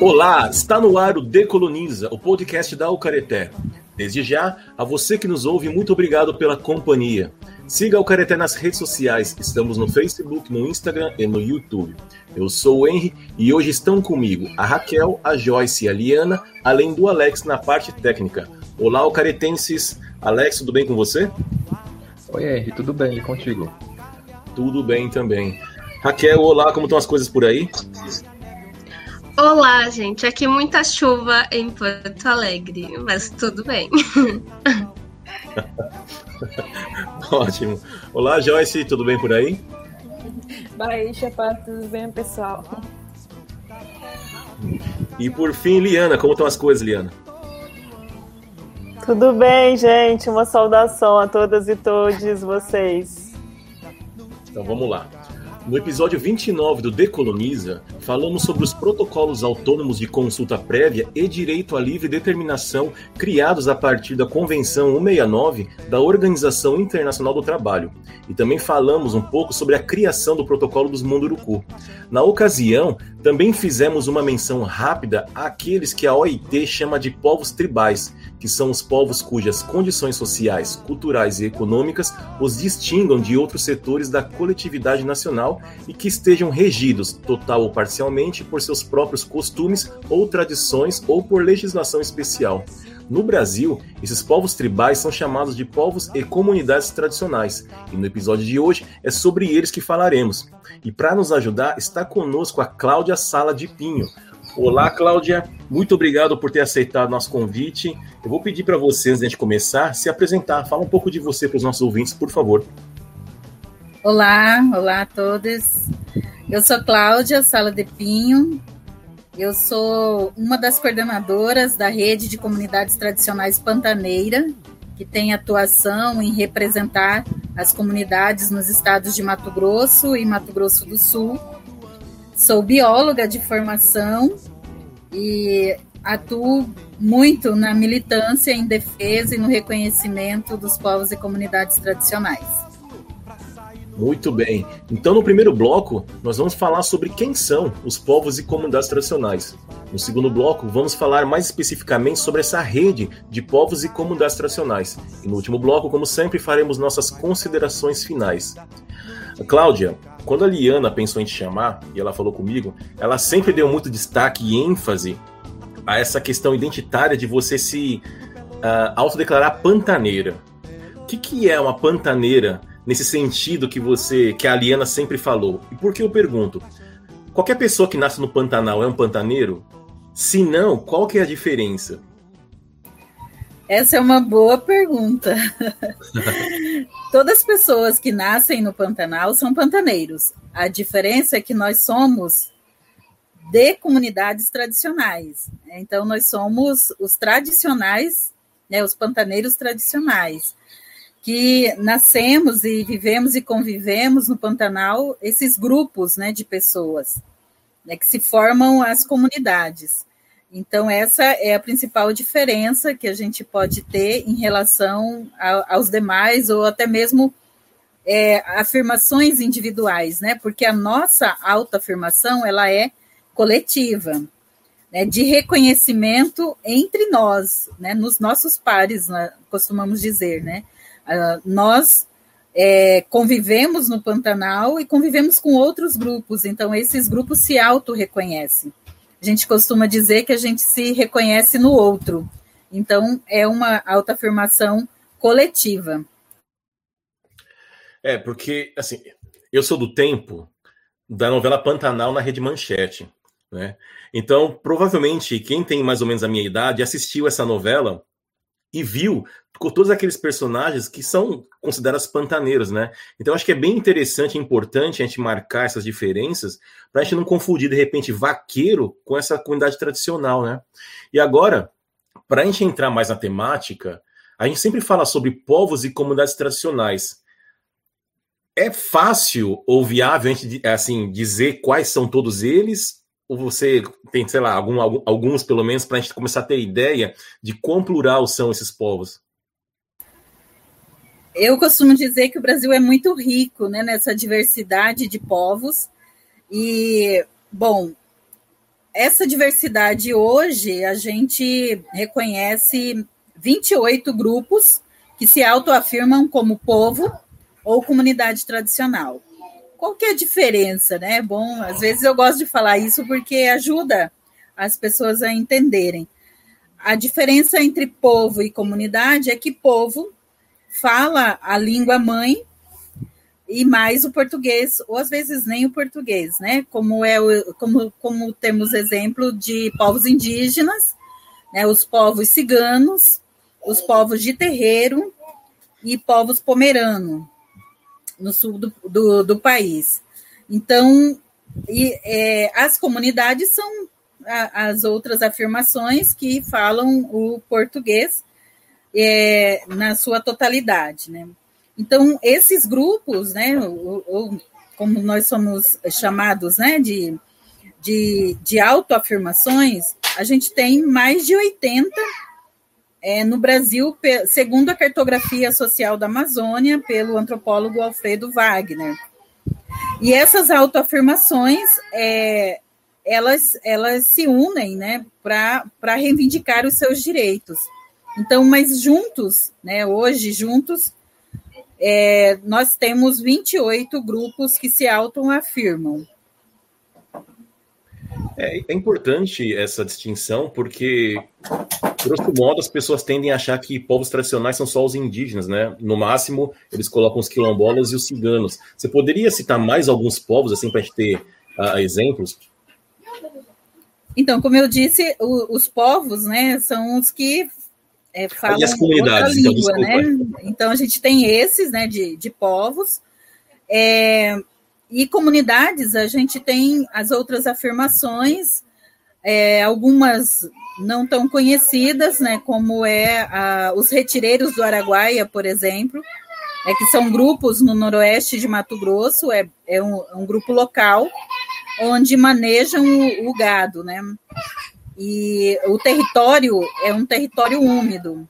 Olá, está no ar o Decoloniza, o podcast da Ucareté. Desde já, a você que nos ouve, muito obrigado pela companhia. Siga o Careté nas redes sociais, estamos no Facebook, no Instagram e no YouTube. Eu sou o Henry e hoje estão comigo a Raquel, a Joyce e a Liana, além do Alex na parte técnica. Olá, Ucaretenses. Alex, tudo bem com você? Oi, Henry, tudo bem? E contigo? Tudo bem também. Raquel, olá, como estão as coisas por aí? Olá, gente. Aqui muita chuva em Porto Alegre, mas tudo bem. Ótimo. Olá, Joyce, tudo bem por aí? Baixa, tudo bem, pessoal? E por fim, Liana, como estão as coisas, Liana? Tudo bem, gente? Uma saudação a todas e todos vocês. Então vamos lá. No episódio 29 do Decoloniza, falamos sobre os protocolos autônomos de consulta prévia e direito à livre determinação criados a partir da Convenção 169 da Organização Internacional do Trabalho. E também falamos um pouco sobre a criação do protocolo dos Munduruku. Na ocasião, também fizemos uma menção rápida àqueles que a OIT chama de povos tribais, que são os povos cujas condições sociais, culturais e econômicas os distingam de outros setores da coletividade nacional e que estejam regidos, total ou parcialmente, por seus próprios costumes ou tradições ou por legislação especial. No Brasil, esses povos tribais são chamados de povos e comunidades tradicionais, e no episódio de hoje é sobre eles que falaremos. E para nos ajudar, está conosco a Cláudia Sala de Pinho, Olá, Cláudia. Muito obrigado por ter aceitado nosso convite. Eu vou pedir para você, antes de começar, se apresentar. Fala um pouco de você para os nossos ouvintes, por favor. Olá, olá a todos. Eu sou Cláudia Sala de Pinho. Eu sou uma das coordenadoras da rede de comunidades tradicionais Pantaneira, que tem atuação em representar as comunidades nos estados de Mato Grosso e Mato Grosso do Sul. Sou bióloga de formação e atuo muito na militância em defesa e no reconhecimento dos povos e comunidades tradicionais. Muito bem. Então, no primeiro bloco, nós vamos falar sobre quem são os povos e comunidades tradicionais. No segundo bloco, vamos falar mais especificamente sobre essa rede de povos e comunidades tradicionais. E no último bloco, como sempre, faremos nossas considerações finais. Cláudia, quando a Liana pensou em te chamar, e ela falou comigo, ela sempre deu muito destaque e ênfase a essa questão identitária de você se uh, autodeclarar pantaneira. O que, que é uma pantaneira nesse sentido que você, que a Liana sempre falou? E por que eu pergunto? Qualquer pessoa que nasce no Pantanal é um pantaneiro? Se não, qual que é a diferença? Essa é uma boa pergunta. Todas as pessoas que nascem no Pantanal são pantaneiros. A diferença é que nós somos de comunidades tradicionais. Então, nós somos os tradicionais, né, os pantaneiros tradicionais, que nascemos e vivemos e convivemos no Pantanal, esses grupos né, de pessoas né, que se formam as comunidades. Então, essa é a principal diferença que a gente pode ter em relação a, aos demais, ou até mesmo é, afirmações individuais, né? Porque a nossa autoafirmação ela é coletiva, né? de reconhecimento entre nós, né? nos nossos pares, né? costumamos dizer, né? Uh, nós é, convivemos no Pantanal e convivemos com outros grupos, então esses grupos se auto-reconhecem. A gente costuma dizer que a gente se reconhece no outro. Então, é uma autoafirmação coletiva. É, porque, assim, eu sou do tempo da novela Pantanal na Rede Manchete, né? Então, provavelmente, quem tem mais ou menos a minha idade assistiu essa novela e viu com todos aqueles personagens que são considerados pantaneiros, né? Então acho que é bem interessante e importante a gente marcar essas diferenças para a gente não confundir de repente vaqueiro com essa comunidade tradicional, né? E agora, para a gente entrar mais na temática, a gente sempre fala sobre povos e comunidades tradicionais. É fácil ou viável a gente assim dizer quais são todos eles ou você tem, sei lá, algum, alguns pelo menos, para a gente começar a ter ideia de quão plural são esses povos? Eu costumo dizer que o Brasil é muito rico né, nessa diversidade de povos. E, bom, essa diversidade hoje, a gente reconhece 28 grupos que se autoafirmam como povo ou comunidade tradicional. Qual que é a diferença, né? Bom, às vezes eu gosto de falar isso porque ajuda as pessoas a entenderem. A diferença entre povo e comunidade é que povo fala a língua mãe e mais o português, ou às vezes nem o português, né? Como é o, como, como temos exemplo de povos indígenas, né? Os povos ciganos, os povos de terreiro e povos pomerano no sul do, do, do país. Então, e, é, as comunidades são a, as outras afirmações que falam o português é, na sua totalidade, né? Então, esses grupos, né, ou, ou, como nós somos chamados, né, de, de, de autoafirmações, a gente tem mais de 80 é, no Brasil, segundo a cartografia social da Amazônia, pelo antropólogo Alfredo Wagner. E essas autoafirmações, é, elas, elas se unem né, para reivindicar os seus direitos. Então, mas juntos, né, hoje, juntos, é, nós temos 28 grupos que se autoafirmam. É, é importante essa distinção, porque, grosso modo, as pessoas tendem a achar que povos tradicionais são só os indígenas, né? No máximo, eles colocam os quilombolas e os ciganos. Você poderia citar mais alguns povos, assim, para a gente ter uh, exemplos? Então, como eu disse, o, os povos, né, são os que é, falam e as comunidades, outra língua, então, né? Então, a gente tem esses, né, de, de povos. É, e comunidades, a gente tem as outras afirmações, é, algumas não tão conhecidas, né, como é a, os retireiros do Araguaia, por exemplo, é que são grupos no noroeste de Mato Grosso, é, é um, um grupo local, onde manejam o, o gado, né? E o território é um território úmido,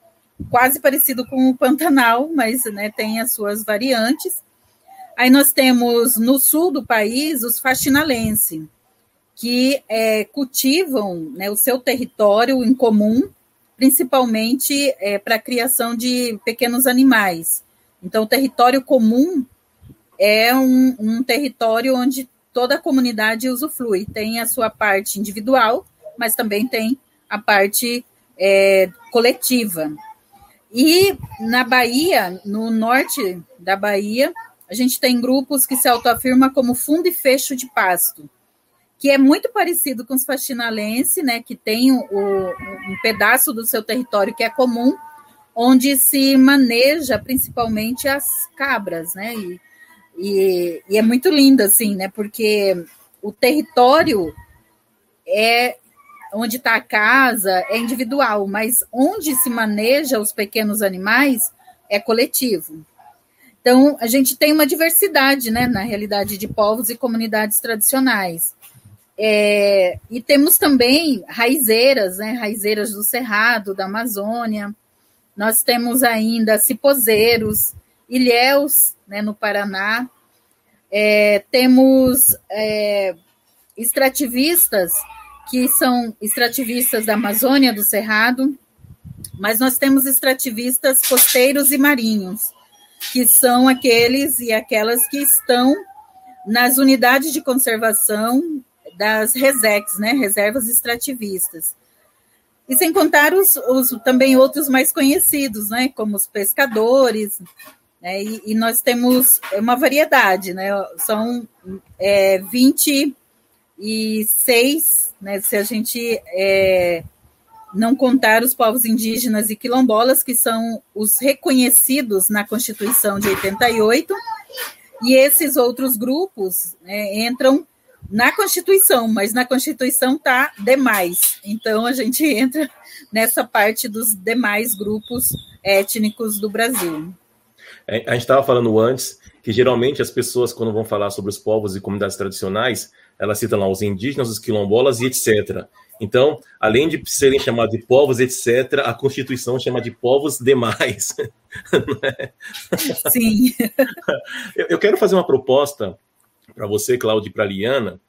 quase parecido com o Pantanal, mas né, tem as suas variantes. Aí nós temos no sul do país os faxinalenses, que é, cultivam né, o seu território em comum, principalmente é, para a criação de pequenos animais. Então, o território comum é um, um território onde toda a comunidade usufrui. Tem a sua parte individual, mas também tem a parte é, coletiva. E na Bahia, no norte da Bahia, a gente tem grupos que se autoafirma como fundo e fecho de pasto, que é muito parecido com os faxinalenses, né, que tem o, um pedaço do seu território que é comum, onde se maneja principalmente as cabras, né, e, e, e é muito lindo, assim, né, porque o território é onde está a casa é individual, mas onde se maneja os pequenos animais é coletivo. Então, a gente tem uma diversidade, né, na realidade, de povos e comunidades tradicionais. É, e temos também raizeiras, né, raizeiras do Cerrado, da Amazônia. Nós temos ainda cipozeiros, ilhéus, né, no Paraná. É, temos é, extrativistas, que são extrativistas da Amazônia, do Cerrado, mas nós temos extrativistas costeiros e marinhos que são aqueles e aquelas que estão nas unidades de conservação das RESEX, né, reservas extrativistas. E sem contar os, os também outros mais conhecidos, né, como os pescadores, né, e, e, nós temos uma variedade, né, são é, 26, né, se a gente é, não contar os povos indígenas e quilombolas, que são os reconhecidos na Constituição de 88, e esses outros grupos né, entram na Constituição, mas na Constituição está demais. Então a gente entra nessa parte dos demais grupos étnicos do Brasil. A gente estava falando antes que geralmente as pessoas, quando vão falar sobre os povos e comunidades tradicionais, elas citam lá os indígenas, os quilombolas e etc. Então, além de serem chamados de povos, etc., a Constituição chama de povos demais. É? Sim. Eu quero fazer uma proposta para você, Cláudia, e para a Liana,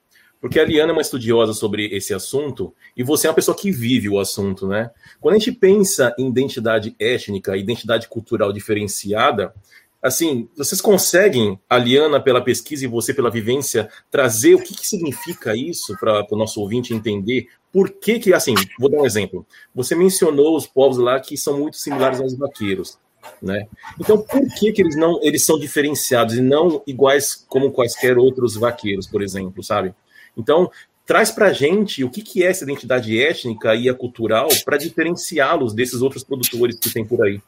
Porque a Liana é uma estudiosa sobre esse assunto e você é uma pessoa que vive o assunto, né? Quando a gente pensa em identidade étnica, identidade cultural diferenciada, assim, vocês conseguem, a Liana pela pesquisa e você pela vivência, trazer o que, que significa isso para o nosso ouvinte entender por que que, assim, vou dar um exemplo. Você mencionou os povos lá que são muito similares aos vaqueiros, né? Então, por que que eles não, eles são diferenciados e não iguais como quaisquer outros vaqueiros, por exemplo, sabe? Então, traz para gente o que, que é essa identidade étnica e a cultural para diferenciá-los desses outros produtores que tem por aí.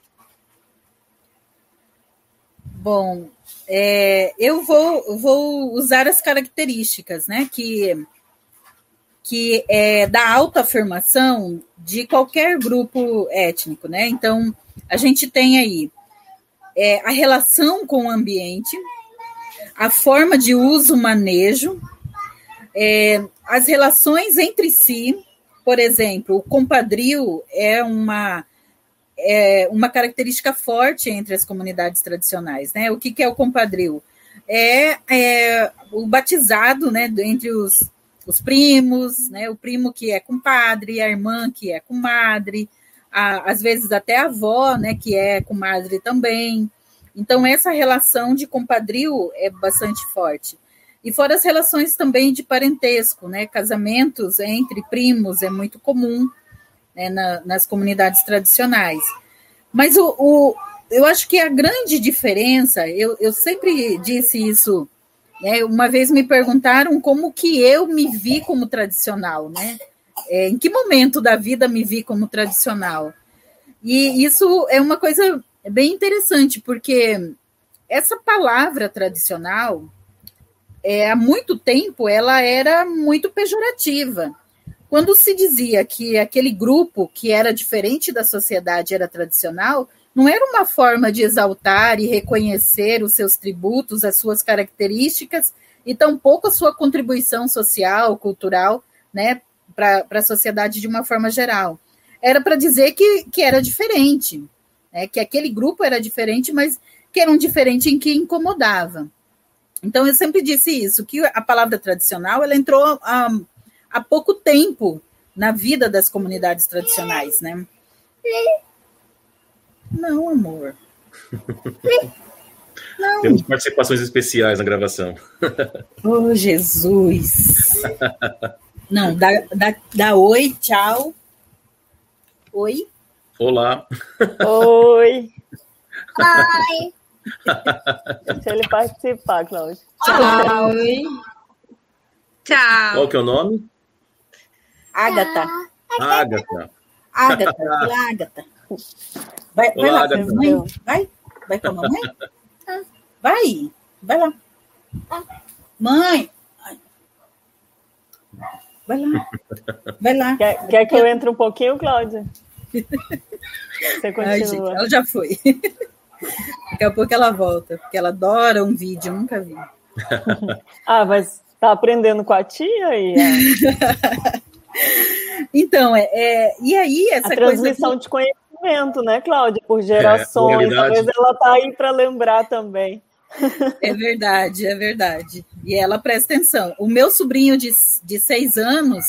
Bom, é, eu vou, vou usar as características, né, que, que é da autoafirmação de qualquer grupo étnico, né? Então, a gente tem aí é, a relação com o ambiente, a forma de uso, manejo, é, as relações entre si, por exemplo, o compadrio é uma é uma característica forte entre as comunidades tradicionais, né? O que, que é o compadrio? É, é, o batizado, né, entre os, os primos, né? O primo que é compadre, a irmã que é comadre, a, às vezes até a avó, né, que é comadre também. Então essa relação de compadrio é bastante forte. E fora as relações também de parentesco, né? Casamentos entre primos é muito comum né, na, nas comunidades tradicionais. Mas o, o, eu acho que a grande diferença, eu, eu sempre disse isso, né, uma vez me perguntaram como que eu me vi como tradicional, né? É, em que momento da vida me vi como tradicional? E isso é uma coisa bem interessante, porque essa palavra tradicional, é, há muito tempo, ela era muito pejorativa. Quando se dizia que aquele grupo que era diferente da sociedade era tradicional, não era uma forma de exaltar e reconhecer os seus tributos, as suas características e tampouco a sua contribuição social, cultural, né, para a sociedade de uma forma geral. Era para dizer que, que era diferente, né, que aquele grupo era diferente, mas que era um diferente em que incomodava. Então, eu sempre disse isso, que a palavra tradicional ela entrou há, há pouco tempo na vida das comunidades tradicionais, né? Não, amor. Não. Temos participações especiais na gravação. Oh, Jesus! Não, dá, dá, dá oi, tchau. Oi. Olá. Oi. Oi. Deixa ele participar, Cláudio. Oi. Tchau. Qual que é o nome? Agatha. Agatha. Agatha. Agatha. Vai, vai Olá, lá, Agatha. mamãe. Vai. Vai com a mamãe? Vai. Vai lá. Mãe. Vai lá. Vai lá. Quer, quer que eu entre um pouquinho, Cláudia? Você Ai, gente, continua. ela já foi. Daqui a pouco ela volta, porque ela adora um vídeo, eu nunca vi. Ah, mas tá aprendendo com a tia aí? Então, é, é- e aí A essa coisa transmissão de conhecimento, né, Cláudia? Por gerações. realidade. Talvez ela tá aí para lembrar também. É verdade, é verdade. E ela presta atenção. O meu sobrinho de, de seis anos,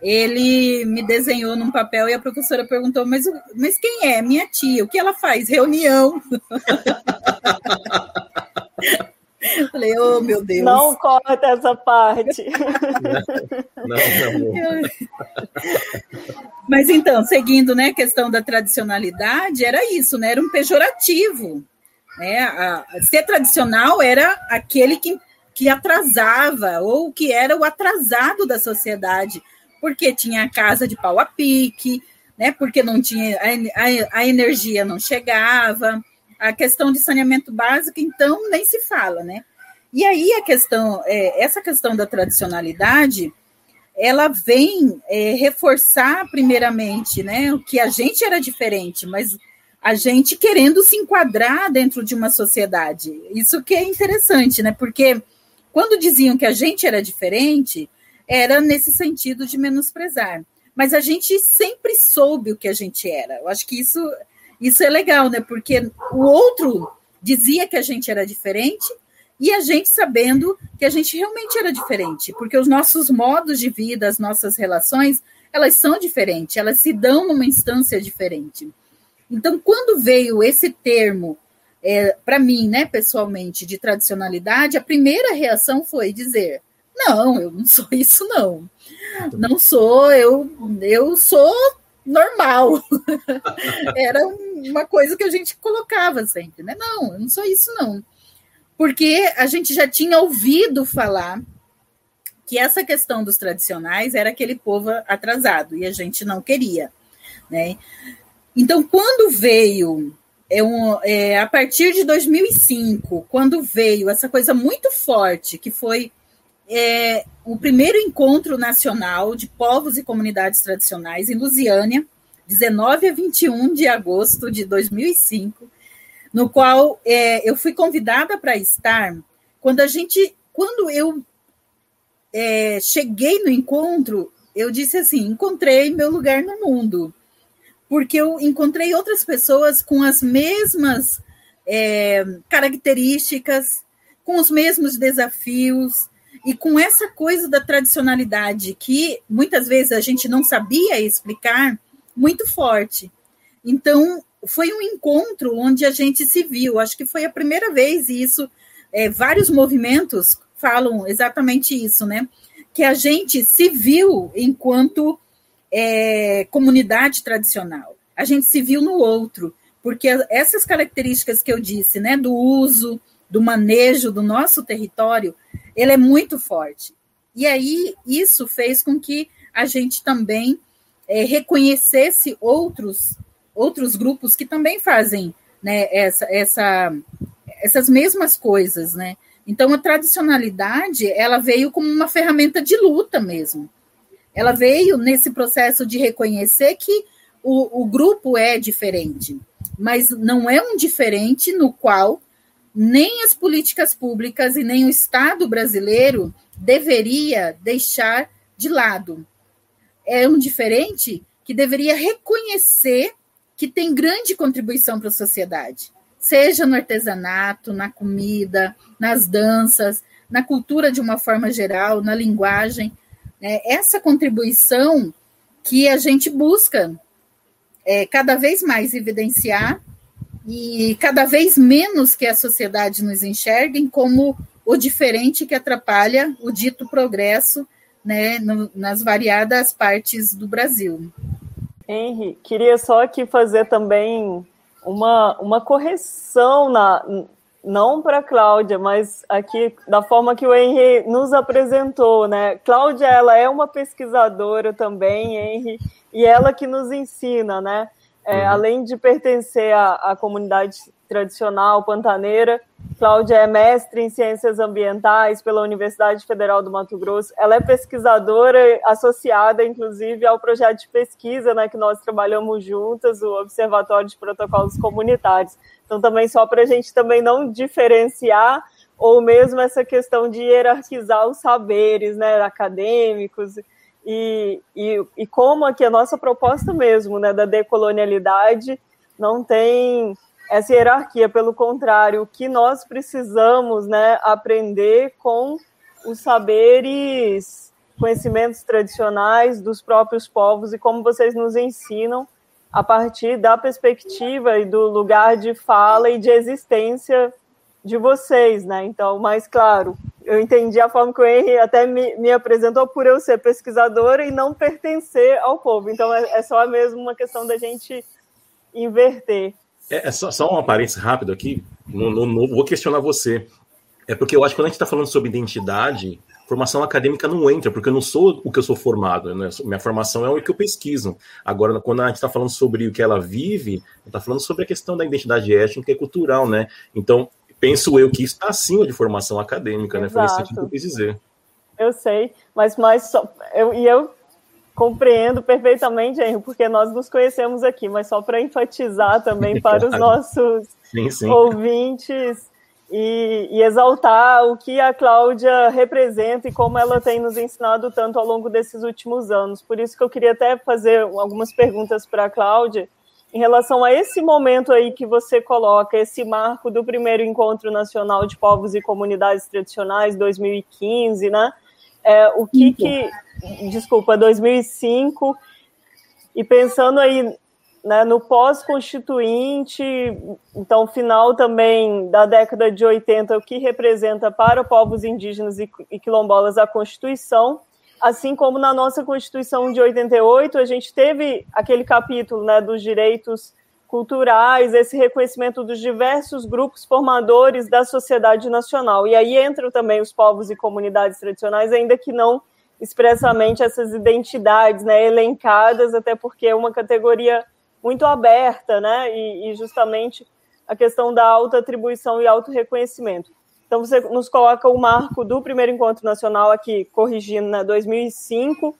ele me desenhou num papel e a professora perguntou: mas, mas quem é? Minha tia. O que ela faz? Reunião. Eu Falei, oh meu Deus. Não corta essa parte. Não, não. Mas então, seguindo né, a questão da tradicionalidade, era isso, né? Era um pejorativo. Né? A- a- ser tradicional era aquele que, que atrasava, ou que era o atrasado da sociedade, porque tinha a casa de pau a pique, né? porque não tinha a, a- a energia não chegava, a questão de saneamento básico, então, nem se fala, né? E aí a questão, é, essa questão da tradicionalidade, ela vem é, reforçar primeiramente, né, o que a gente era diferente, mas a gente querendo se enquadrar dentro de uma sociedade. Isso que é interessante, né? Porque quando diziam que a gente era diferente, era nesse sentido de menosprezar. Mas a gente sempre soube o que a gente era. Eu acho que isso, isso é legal, né? Porque o outro dizia que a gente era diferente e a gente sabendo que a gente realmente era diferente, porque os nossos modos de vida, as nossas relações, elas são diferentes, elas se dão numa instância diferente. Então, quando veio esse termo é, para mim, né, pessoalmente, de tradicionalidade, a primeira reação foi dizer: não, eu não sou isso, não. Não sou, eu, eu sou normal. Era uma coisa que a gente colocava sempre, né? Não, eu não sou isso, não. Porque a gente já tinha ouvido falar que essa questão dos tradicionais era aquele povo atrasado e a gente não queria, né? Então, quando veio é um, é, a partir de 2005, quando veio essa coisa muito forte, que foi é, o primeiro encontro nacional de povos e comunidades tradicionais em Lusiânia, 19 a 21 de agosto de 2005, no qual é, eu fui convidada para estar. Quando a gente, quando eu é, cheguei no encontro, eu disse assim: encontrei meu lugar no mundo porque eu encontrei outras pessoas com as mesmas é, características, com os mesmos desafios e com essa coisa da tradicionalidade que muitas vezes a gente não sabia explicar muito forte. Então, foi um encontro onde a gente se viu. Acho que foi a primeira vez, e isso, é, vários movimentos falam exatamente isso, né? Que a gente se viu enquanto é, comunidade tradicional. A gente se viu no outro, porque essas características que eu disse, né, do uso, do manejo do nosso território, ele é muito forte. E aí isso fez com que a gente também é, reconhecesse outros outros grupos que também fazem né, essa, essa, essas mesmas coisas, né? Então a tradicionalidade ela veio como uma ferramenta de luta mesmo. Ela veio nesse processo de reconhecer que o, o grupo é diferente, mas não é um diferente no qual nem as políticas públicas e nem o Estado brasileiro deveria deixar de lado. É um diferente que deveria reconhecer que tem grande contribuição para a sociedade, seja no artesanato, na comida, nas danças, na cultura de uma forma geral, na linguagem. Né? Essa contribuição que a gente busca é, cada vez mais evidenciar e cada vez menos que a sociedade nos enxergue como o diferente que atrapalha o dito progresso né, no, nas variadas partes do Brasil. Henry, queria só aqui fazer também uma, uma correção na, não para Cláudia, mas aqui da forma que o Henry nos apresentou, né? Cláudia, ela é uma pesquisadora também, Henry, e ela que nos ensina, né? É, uhum. Além de pertencer à, à, comunidade tradicional pantaneira, Cláudia é mestre em ciências ambientais pela Universidade Federal do Mato Grosso. Ela é pesquisadora associada, inclusive, ao projeto de pesquisa né, que nós trabalhamos juntas, o Observatório de Protocolos Comunitários. Então, também só para a gente também não diferenciar ou mesmo essa questão de hierarquizar os saberes né, acadêmicos e, e, e como aqui a nossa proposta mesmo né, da decolonialidade não tem essa hierarquia, pelo contrário, o que nós precisamos né, aprender com os saberes, conhecimentos tradicionais dos próprios povos e como vocês nos ensinam a partir da perspectiva e do lugar de fala e de existência de vocês, né? Então, mais claro, eu entendi a forma que o Henry até me, me apresentou por eu ser pesquisadora e não pertencer ao povo. Então, é, é só mesmo uma questão da gente inverter. É, é só, só uma aparência rápido aqui, no, no, no, vou questionar você. É porque eu acho que quando a gente está falando sobre identidade, formação acadêmica não entra, porque eu não sou o que eu sou formado, né? minha formação é o que eu pesquiso. Agora, quando a gente está falando sobre o que ela vive, está falando sobre a questão da identidade étnica e cultural, né? Então, penso eu que isso está acima de formação acadêmica, Exato. né? Foi sentido que eu quis dizer. Eu sei, mas mais só, eu, e eu compreendo perfeitamente, Henrique, porque nós nos conhecemos aqui, mas só para enfatizar também para claro. os nossos sim, sim. ouvintes e, e, exaltar o que a Cláudia representa e como ela tem nos ensinado tanto ao longo desses últimos anos. Por isso que eu queria até fazer algumas perguntas para a Cláudia, em relação a esse momento aí que você coloca, esse marco do primeiro Encontro Nacional de Povos e Comunidades Tradicionais, 2015, né? É, o que que... Desculpa, 2005. E pensando aí né, no pós-constituinte, então final também da década de 80, o que representa para povos indígenas e, e quilombolas a Constituição, assim como na nossa Constituição de 88, a gente teve aquele capítulo né, dos direitos culturais, esse reconhecimento dos diversos grupos formadores da sociedade nacional. E aí entram também os povos e comunidades tradicionais, ainda que não expressamente essas identidades né, elencadas, até porque é uma categoria muito aberta, né? E, e justamente a questão da auto-atribuição e auto-reconhecimento. Então, você nos coloca o marco do primeiro encontro nacional aqui, corrigindo, né, 2005.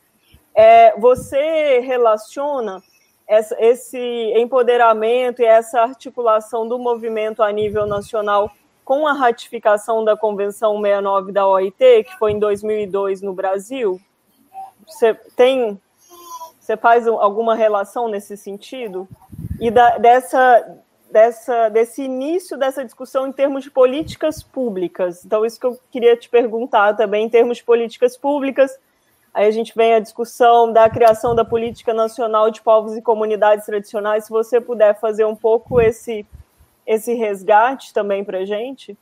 É, você relaciona essa, esse empoderamento e essa articulação do movimento a nível nacional com a ratificação da Convenção 69 da OIT, que foi em 2002 no Brasil? Você tem você faz alguma relação nesse sentido? E da, dessa, dessa, desse início dessa discussão em termos de políticas públicas. Então, isso que eu queria te perguntar também, em termos de políticas públicas. Aí a gente vem a discussão da criação da Política Nacional de Povos e Comunidades Tradicionais. Se você puder fazer um pouco esse, esse resgate também para a gente.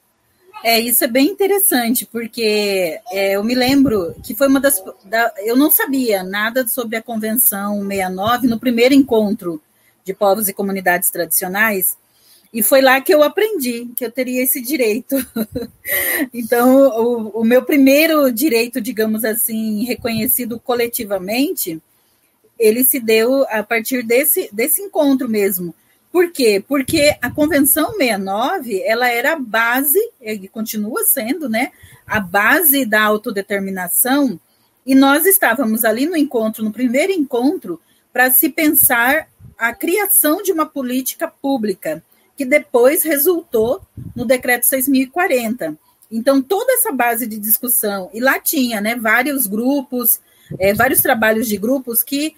É, isso é bem interessante, porque é, eu me lembro que foi uma das. Da, eu não sabia nada sobre a Convenção 69 no primeiro encontro de povos e comunidades tradicionais, e foi lá que eu aprendi que eu teria esse direito. então, o, o meu primeiro direito, digamos assim, reconhecido coletivamente, ele se deu a partir desse, desse encontro mesmo por quê? Porque a Convenção 69, ela era a base, e continua sendo, né, a base da autodeterminação, e nós estávamos ali no encontro, no primeiro encontro, para se pensar a criação de uma política pública, que depois resultou no decreto 6040. Então, toda essa base de discussão, e lá tinha né, vários grupos, é, vários trabalhos de grupos que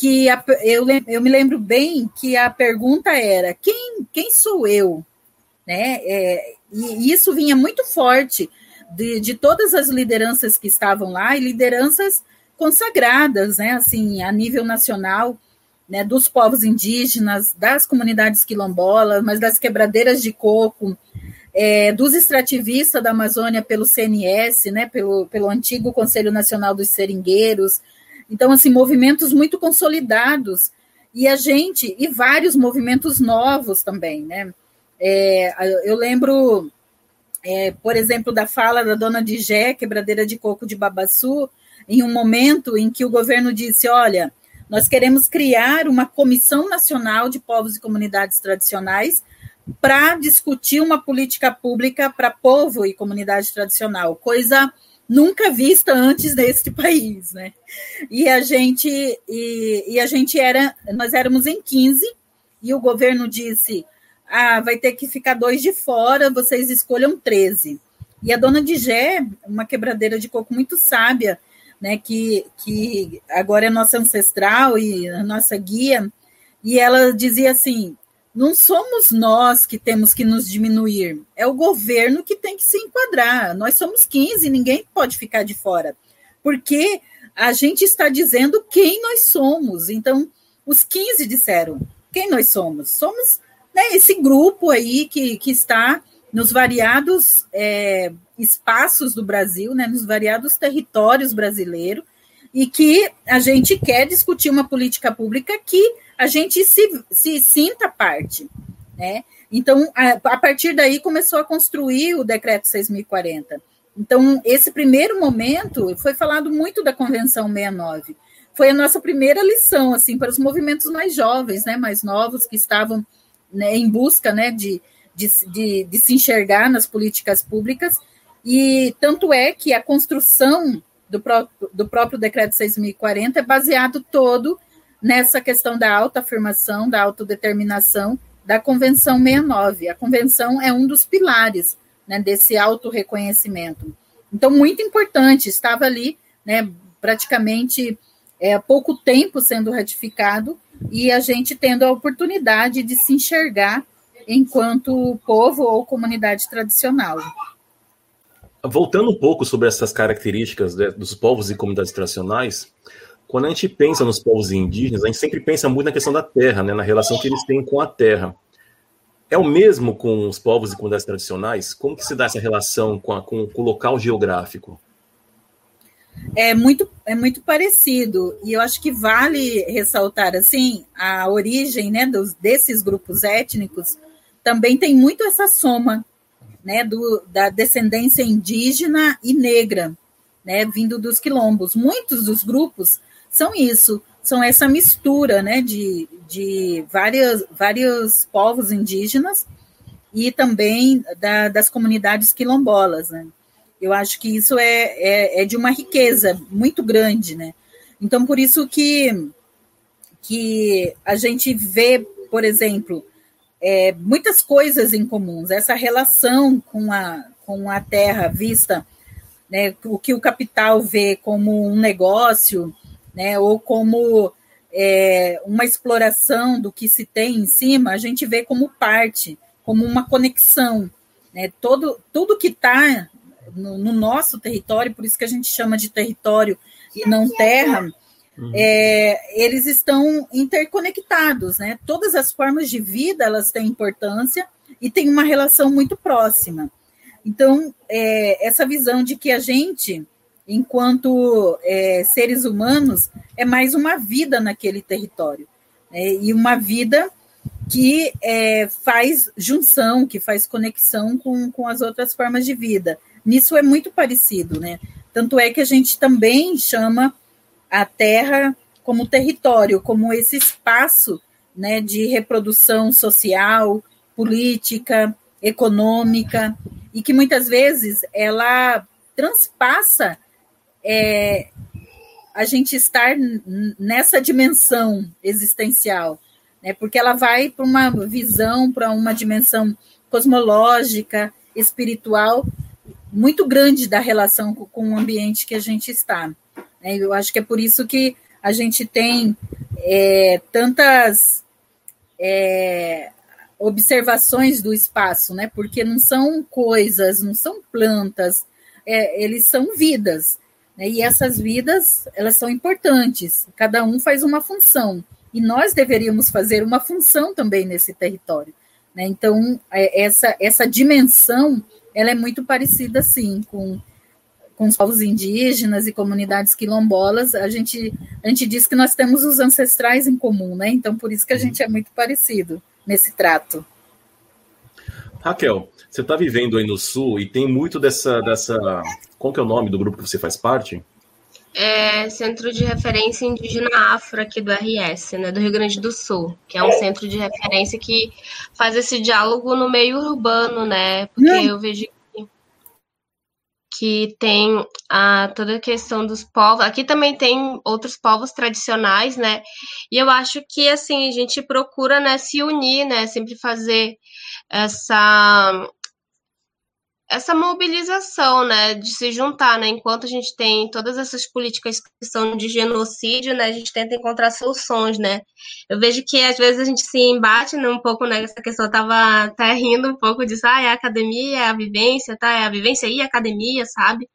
que a, eu, eu me lembro bem que a pergunta era quem, quem sou eu? Né? É, e isso vinha muito forte de, de todas as lideranças que estavam lá, e lideranças consagradas, né, assim, a nível nacional, né, dos povos indígenas, das comunidades quilombolas, mas das quebradeiras de coco, é, dos extrativistas da Amazônia pelo CNS, né, pelo, pelo antigo Conselho Nacional dos Seringueiros, então, assim, movimentos muito consolidados. E a gente, e vários movimentos novos também, né? É, eu lembro, é, por exemplo, da fala da dona Digé, quebradeira de coco de Babaçu, em um momento em que o governo disse: olha, nós queremos criar uma comissão nacional de povos e comunidades tradicionais para discutir uma política pública para povo e comunidade tradicional, coisa nunca vista antes neste país, né? E a gente e, e, a gente era, nós éramos em 15 e o governo disse: "Ah, vai ter que ficar dois de fora, vocês escolham 13". E a dona de Gé, uma quebradeira de coco muito sábia, né, que, que agora é nossa ancestral e a nossa guia, e ela dizia assim: não somos nós que temos que nos diminuir, é o governo que tem que se enquadrar. Nós somos 15, ninguém pode ficar de fora, porque a gente está dizendo quem nós somos. Então, os 15 disseram quem nós somos. Somos né, esse grupo aí que, que está nos variados é, espaços do Brasil, né, nos variados territórios brasileiros, e que a gente quer discutir uma política pública que a gente se, se sinta parte, né? Então, a, a partir daí começou a construir o decreto 6040. Então, esse primeiro momento foi falado muito da Convenção 69. Foi a nossa primeira lição, assim, para os movimentos mais jovens, né, mais novos, que estavam né, em busca né, de, de, de, de se enxergar nas políticas públicas. E tanto é que a construção do próprio, do próprio decreto 6040 é baseado todo nessa questão da autoafirmação, da autodeterminação da Convenção 69. A Convenção é um dos pilares né, desse autorreconhecimento. Então, muito importante, estava ali, né, praticamente é, pouco tempo sendo ratificado e a gente tendo a oportunidade de se enxergar enquanto povo ou comunidade tradicional. Voltando um pouco sobre essas características né, dos povos e comunidades tradicionais, quando a gente pensa nos povos indígenas, a gente sempre pensa muito na questão da terra, né, na relação que eles têm com a terra. É o mesmo com os povos e comunidades tradicionais? Como que se dá essa relação com, a, com, com o local geográfico? é muito, é muito parecido. E eu acho que vale ressaltar assim a origem né, dos, desses grupos étnicos também tem muito essa soma né, do, da descendência indígena e negra, né, vindo dos quilombos. Muitos dos grupos são isso, são essa mistura né, de, de várias, vários povos indígenas e também da, das comunidades quilombolas. Né? Eu acho que isso é, é, é, de uma riqueza muito grande, né? Então, por isso que, que a gente vê, por exemplo, é, muitas coisas em comuns. Essa relação com a, com a terra vista, né, o que o capital vê como um negócio, né, ou como é, uma exploração do que se tem em cima, a gente vê como parte, como uma conexão. Né, todo, tudo que está no, no, nosso território, por isso que a gente chama de território e não terra, uhum. é, eles estão interconectados, né? Todas as formas de vida elas têm importância e têm uma relação muito próxima. Então, é, essa visão de que a gente, enquanto é, seres humanos, é mais uma vida naquele território. Né? E uma vida que é, faz junção, que faz conexão com, com as outras formas de vida nisso é muito parecido, né? Tanto é que a gente também chama a Terra como território, como esse espaço né, de reprodução social, política, econômica, e que muitas vezes ela transpassa é, a gente estar nessa dimensão existencial, né, porque ela vai para uma visão, para uma dimensão cosmológica, espiritual, muito grande da relação com o ambiente que a gente está. Né? Eu acho que é por isso que a gente tem é, tantas é, observações do espaço, né? Porque não são coisas, não são plantas, é, eles são vidas. Né? E essas vidas, elas são importantes. Cada um faz uma função. E nós deveríamos fazer uma função também nesse território. Né? Então, é, essa, essa dimensão ela é muito parecida, sim, com, com os povos indígenas e comunidades quilombolas. A gente, a gente diz que nós temos os ancestrais em comum, né? Então, por isso que a uhum. gente é muito parecido nesse trato. Raquel, você está vivendo aí no Sul e tem muito dessa, dessa. Qual que é o nome do grupo que você faz parte? É Centro de Referência Indígena Afro aqui do RS, né, do Rio Grande do Sul, que é um centro de referência que faz esse diálogo no meio urbano, né? Porque eu vejo que, tem a, toda a questão dos povos. Aqui também tem outros povos tradicionais, né? E eu acho que assim a gente procura né, se unir, né? Sempre fazer essa essa mobilização, né, de se juntar, né, enquanto a gente tem todas essas políticas que são de genocídio, né, a gente tenta encontrar soluções, né. Eu vejo que às vezes a gente se embate né, um pouco nessa né, questão, eu tava até rindo um pouco disso, ah, é a academia, é a vivência, tá, é a vivência e a academia, sabe?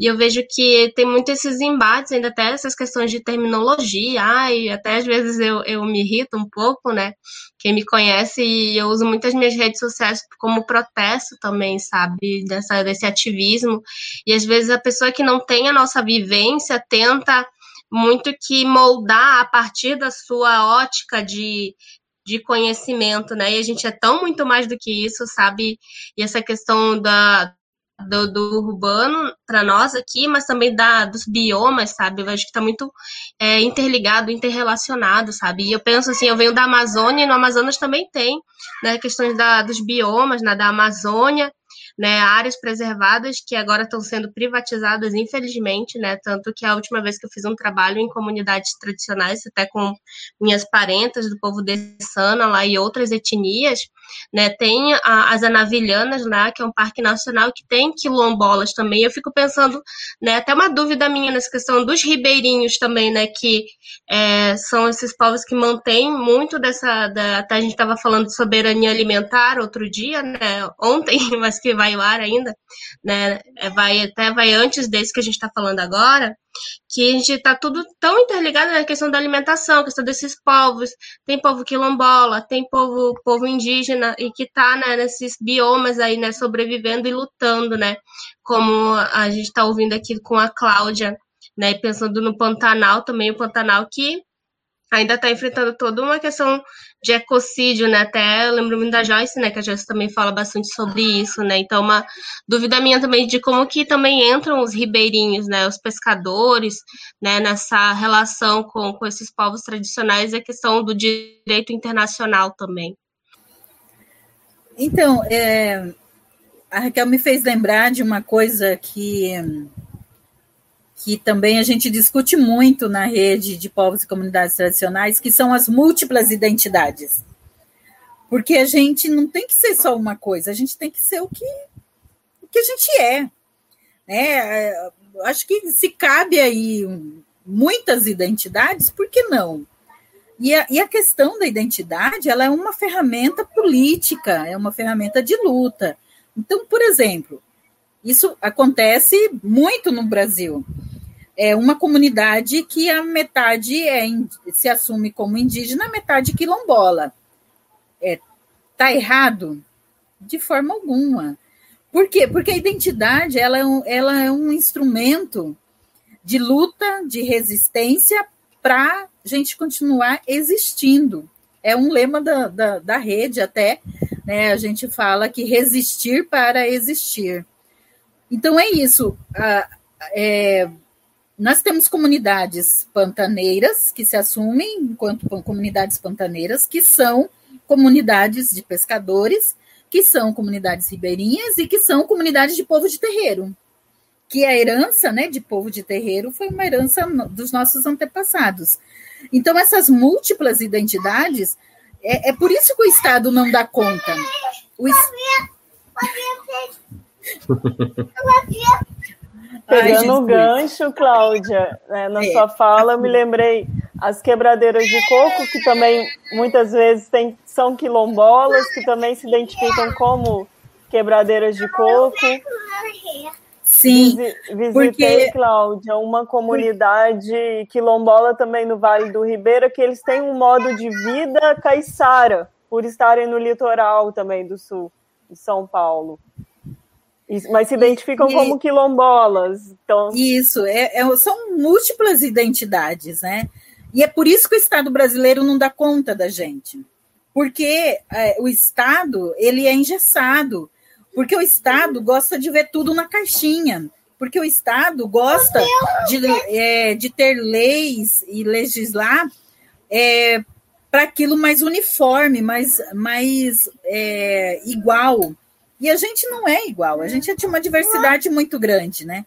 E eu vejo que tem muito esses embates, ainda até essas questões de terminologia, ai, até às vezes eu, eu me irrito um pouco, né, quem me conhece, e eu uso muitas minhas redes sociais como protesto também, sabe? Dessa, desse ativismo. E às vezes a pessoa que não tem a nossa vivência tenta muito que moldar a partir da sua ótica de, de conhecimento, né? E a gente é tão muito mais do que isso, sabe? E essa questão da, do, do urbano para nós aqui, mas também da, dos biomas, sabe? Eu vejo que está muito é, interligado, interrelacionado, sabe? E eu penso assim, eu venho da Amazônia e no Amazonas também tem, né, questões da, dos biomas, né, da Amazônia, né, áreas preservadas que agora estão sendo privatizadas, infelizmente, né, tanto que a última vez que eu fiz um trabalho em comunidades tradicionais, até com minhas parentas do povo de Sana lá e outras etnias, né? Tem a, as Anavilhanas lá, que é um parque nacional que tem quilombolas também. Eu fico pensando, né? Até uma dúvida minha nessa questão dos ribeirinhos também, né? Que é, são esses povos que mantêm muito dessa. Da, até a gente estava falando de soberania alimentar outro dia, né? Ontem, mas que vai ao ar ainda, né? É, vai até vai antes desse que a gente está falando agora que a gente está tudo tão interligado na questão da alimentação, questão desses povos. Tem povo quilombola, tem povo, povo indígena e que está né, nesses biomas aí, né, sobrevivendo e lutando, né? Como a gente está ouvindo aqui com a Cláudia, né? Pensando no Pantanal também, o Pantanal que ainda está enfrentando toda uma questão de ecocídio, né? Até lembro muito da Joyce, né? Que a Joyce também fala bastante sobre isso, né? Então, uma dúvida minha também de como que também entram os ribeirinhos, né? Os pescadores, né? Nessa relação com, com esses povos tradicionais e a questão do direito internacional também. Então, é, a Raquel me fez lembrar de uma coisa que que também a gente discute muito na rede de povos e comunidades tradicionais, que são as múltiplas identidades. Porque a gente não tem que ser só uma coisa, a gente tem que ser o que, o que a gente é. Né? Acho que se cabe aí muitas identidades, por que não? E a, e a questão da identidade, ela é uma ferramenta política, é uma ferramenta de luta. Então, por exemplo, isso acontece muito no Brasil é uma comunidade que a metade é, se assume como indígena, a metade quilombola. É, tá errado? De forma alguma. Por quê? Porque a identidade ela é um, ela é um instrumento de luta, de resistência para a gente continuar existindo. É um lema da, da, da rede até, né? A gente fala que resistir para existir. Então é isso. A, é, nós temos comunidades pantaneiras que se assumem enquanto comunidades pantaneiras, que são comunidades de pescadores, que são comunidades ribeirinhas e que são comunidades de povo de terreiro. Que a herança né, de povo de terreiro foi uma herança dos nossos antepassados. Então, essas múltiplas identidades, é, é por isso que o Estado não dá conta. O Pegando o gancho, Cláudia, né, na é. sua fala, eu me lembrei as quebradeiras de coco, que também muitas vezes tem, são quilombolas, que também se identificam como quebradeiras de coco. Sim, visitei, porque... Cláudia, uma comunidade quilombola também no Vale do Ribeira, que eles têm um modo de vida caiçara, por estarem no litoral também do sul de São Paulo. Mas se identificam e, como quilombolas. Então... Isso, é, é, são múltiplas identidades, né? E é por isso que o Estado brasileiro não dá conta da gente. Porque é, o Estado, ele é engessado. Porque o Estado gosta de ver tudo na caixinha. Porque o Estado gosta de, é, de ter leis e legislar é, para aquilo mais uniforme, mais, mais é, igual. E a gente não é igual, a gente tinha uma diversidade muito grande, né?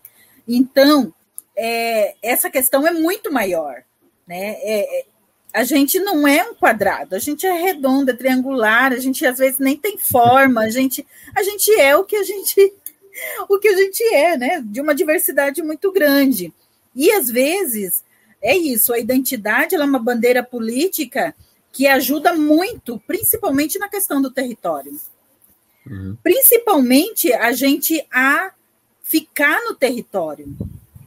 Então, é, essa questão é muito maior, né? É, é, a gente não é um quadrado, a gente é redondo, é triangular, a gente às vezes nem tem forma, a gente, a gente é o que a gente o que a gente é, né? De uma diversidade muito grande. E às vezes é isso, a identidade é uma bandeira política que ajuda muito, principalmente na questão do território. Uhum. Principalmente a gente a ficar no território.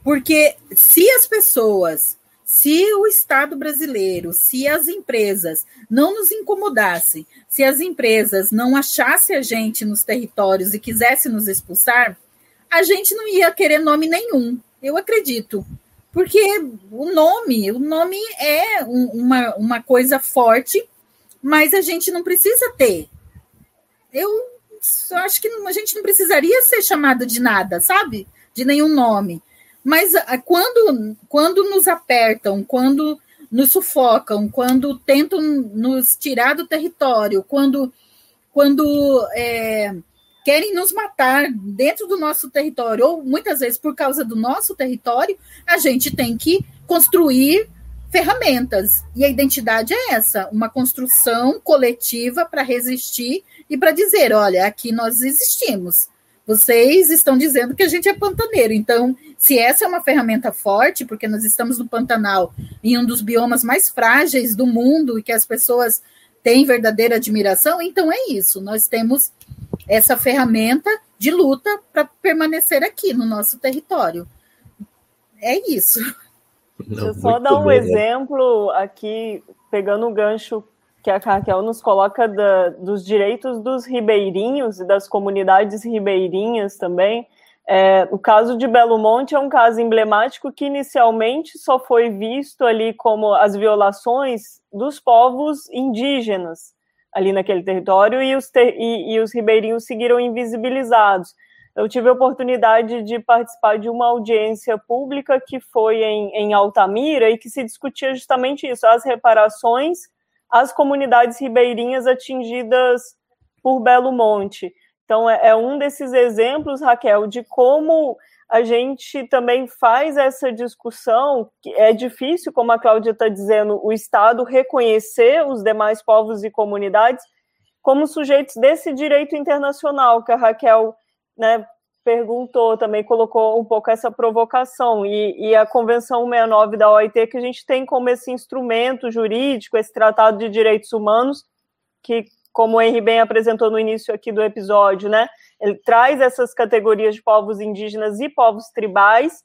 Porque se as pessoas, se o Estado brasileiro, se as empresas não nos incomodassem, se as empresas não achassem a gente nos territórios e quisessem nos expulsar, a gente não ia querer nome nenhum, eu acredito. Porque o nome, o nome é um, uma, uma coisa forte, mas a gente não precisa ter. Eu eu acho que a gente não precisaria ser chamado de nada, sabe? De nenhum nome. Mas ah, quando, quando nos apertam, quando nos sufocam, quando tentam nos tirar do território, quando, quando é, querem nos matar dentro do nosso território, ou muitas vezes por causa do nosso território, a gente tem que construir ferramentas. E a identidade é essa, uma construção coletiva para resistir e para dizer, olha, aqui nós existimos. Vocês estão dizendo que a gente é pantaneiro. Então, se essa é uma ferramenta forte, porque nós estamos no Pantanal, em um dos biomas mais frágeis do mundo e que as pessoas têm verdadeira admiração, então é isso. Nós temos essa ferramenta de luta para permanecer aqui no nosso território. É isso. Não, Deixa eu só dar um bom, exemplo aqui, pegando o gancho que a Raquel nos coloca da, dos direitos dos ribeirinhos e das comunidades ribeirinhas também. É, o caso de Belo Monte é um caso emblemático que inicialmente só foi visto ali como as violações dos povos indígenas ali naquele território e os, ter, e, e os ribeirinhos seguiram invisibilizados. Eu tive a oportunidade de participar de uma audiência pública que foi em, em Altamira e que se discutia justamente isso, as reparações às comunidades ribeirinhas atingidas por Belo Monte. Então, é, é um desses exemplos, Raquel, de como a gente também faz essa discussão, que é difícil, como a Cláudia está dizendo, o Estado reconhecer os demais povos e comunidades como sujeitos desse direito internacional que a Raquel né, perguntou, também colocou um pouco essa provocação, e, e, a Convenção 69 da OIT, que a gente tem como esse instrumento jurídico, esse Tratado de Direitos Humanos, que, como o Henry bem apresentou no início aqui do episódio, né, ele traz essas categorias de povos indígenas e povos tribais,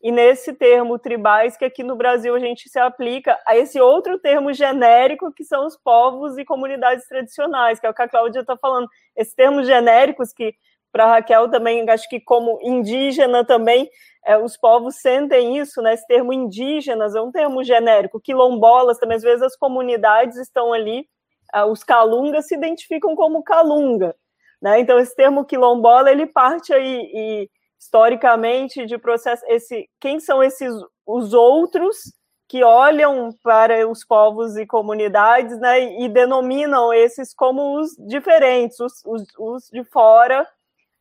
e nesse termo tribais, que aqui no Brasil a gente se aplica a esse outro termo genérico, que são os povos e comunidades tradicionais, que é o que a Cláudia está falando. Esses termos genéricos que para Raquel também, acho que como indígena também, é, os povos sentem isso, né? Esse termo indígenas é um termo genérico. Quilombolas também, às vezes as comunidades estão ali, uh, os calungas se identificam como calunga, né? Então esse termo quilombola ele parte aí e, historicamente de processo esse quem são esses os outros que olham para os povos e comunidades, né? E, e denominam esses como os diferentes, os, os, os de fora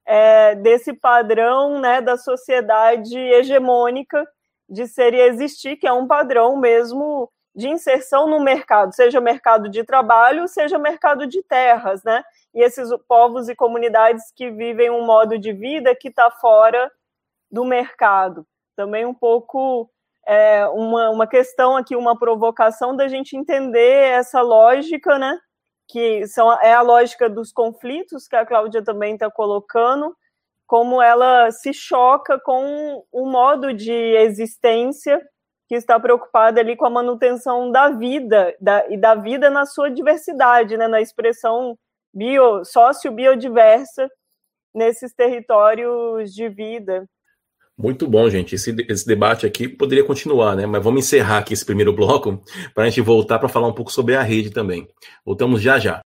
é, desse padrão né, da sociedade hegemônica de ser e existir, que é um padrão mesmo de inserção no mercado, seja mercado de trabalho, seja mercado de terras, né? E esses povos e comunidades que vivem um modo de vida que está fora do mercado. Também um pouco é, uma, uma questão aqui, uma provocação da gente entender essa lógica, né? Que são, é a lógica dos conflitos que a Cláudia também está colocando, como ela se choca com o modo de existência que está preocupada ali com a manutenção da vida da, e da vida na sua diversidade, né, na expressão bio, sócio-biodiversa nesses territórios de vida. Muito bom, gente. Esse, esse debate aqui poderia continuar, né? Mas vamos encerrar aqui esse primeiro bloco para a gente voltar para falar um pouco sobre a rede também. Voltamos já já.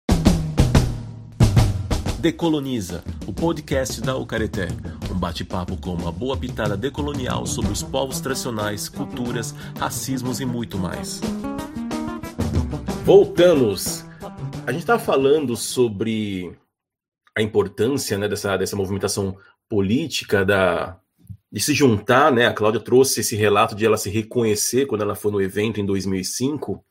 Decoloniza, o podcast da Ucareté. Um bate-papo com uma boa pitada decolonial sobre os povos tradicionais, culturas, racismos e muito mais. Voltamos. A gente estava falando sobre a importância né, dessa, dessa movimentação política da, de se juntar, né? A Cláudia trouxe esse relato de ela se reconhecer quando ela foi no evento em 2005.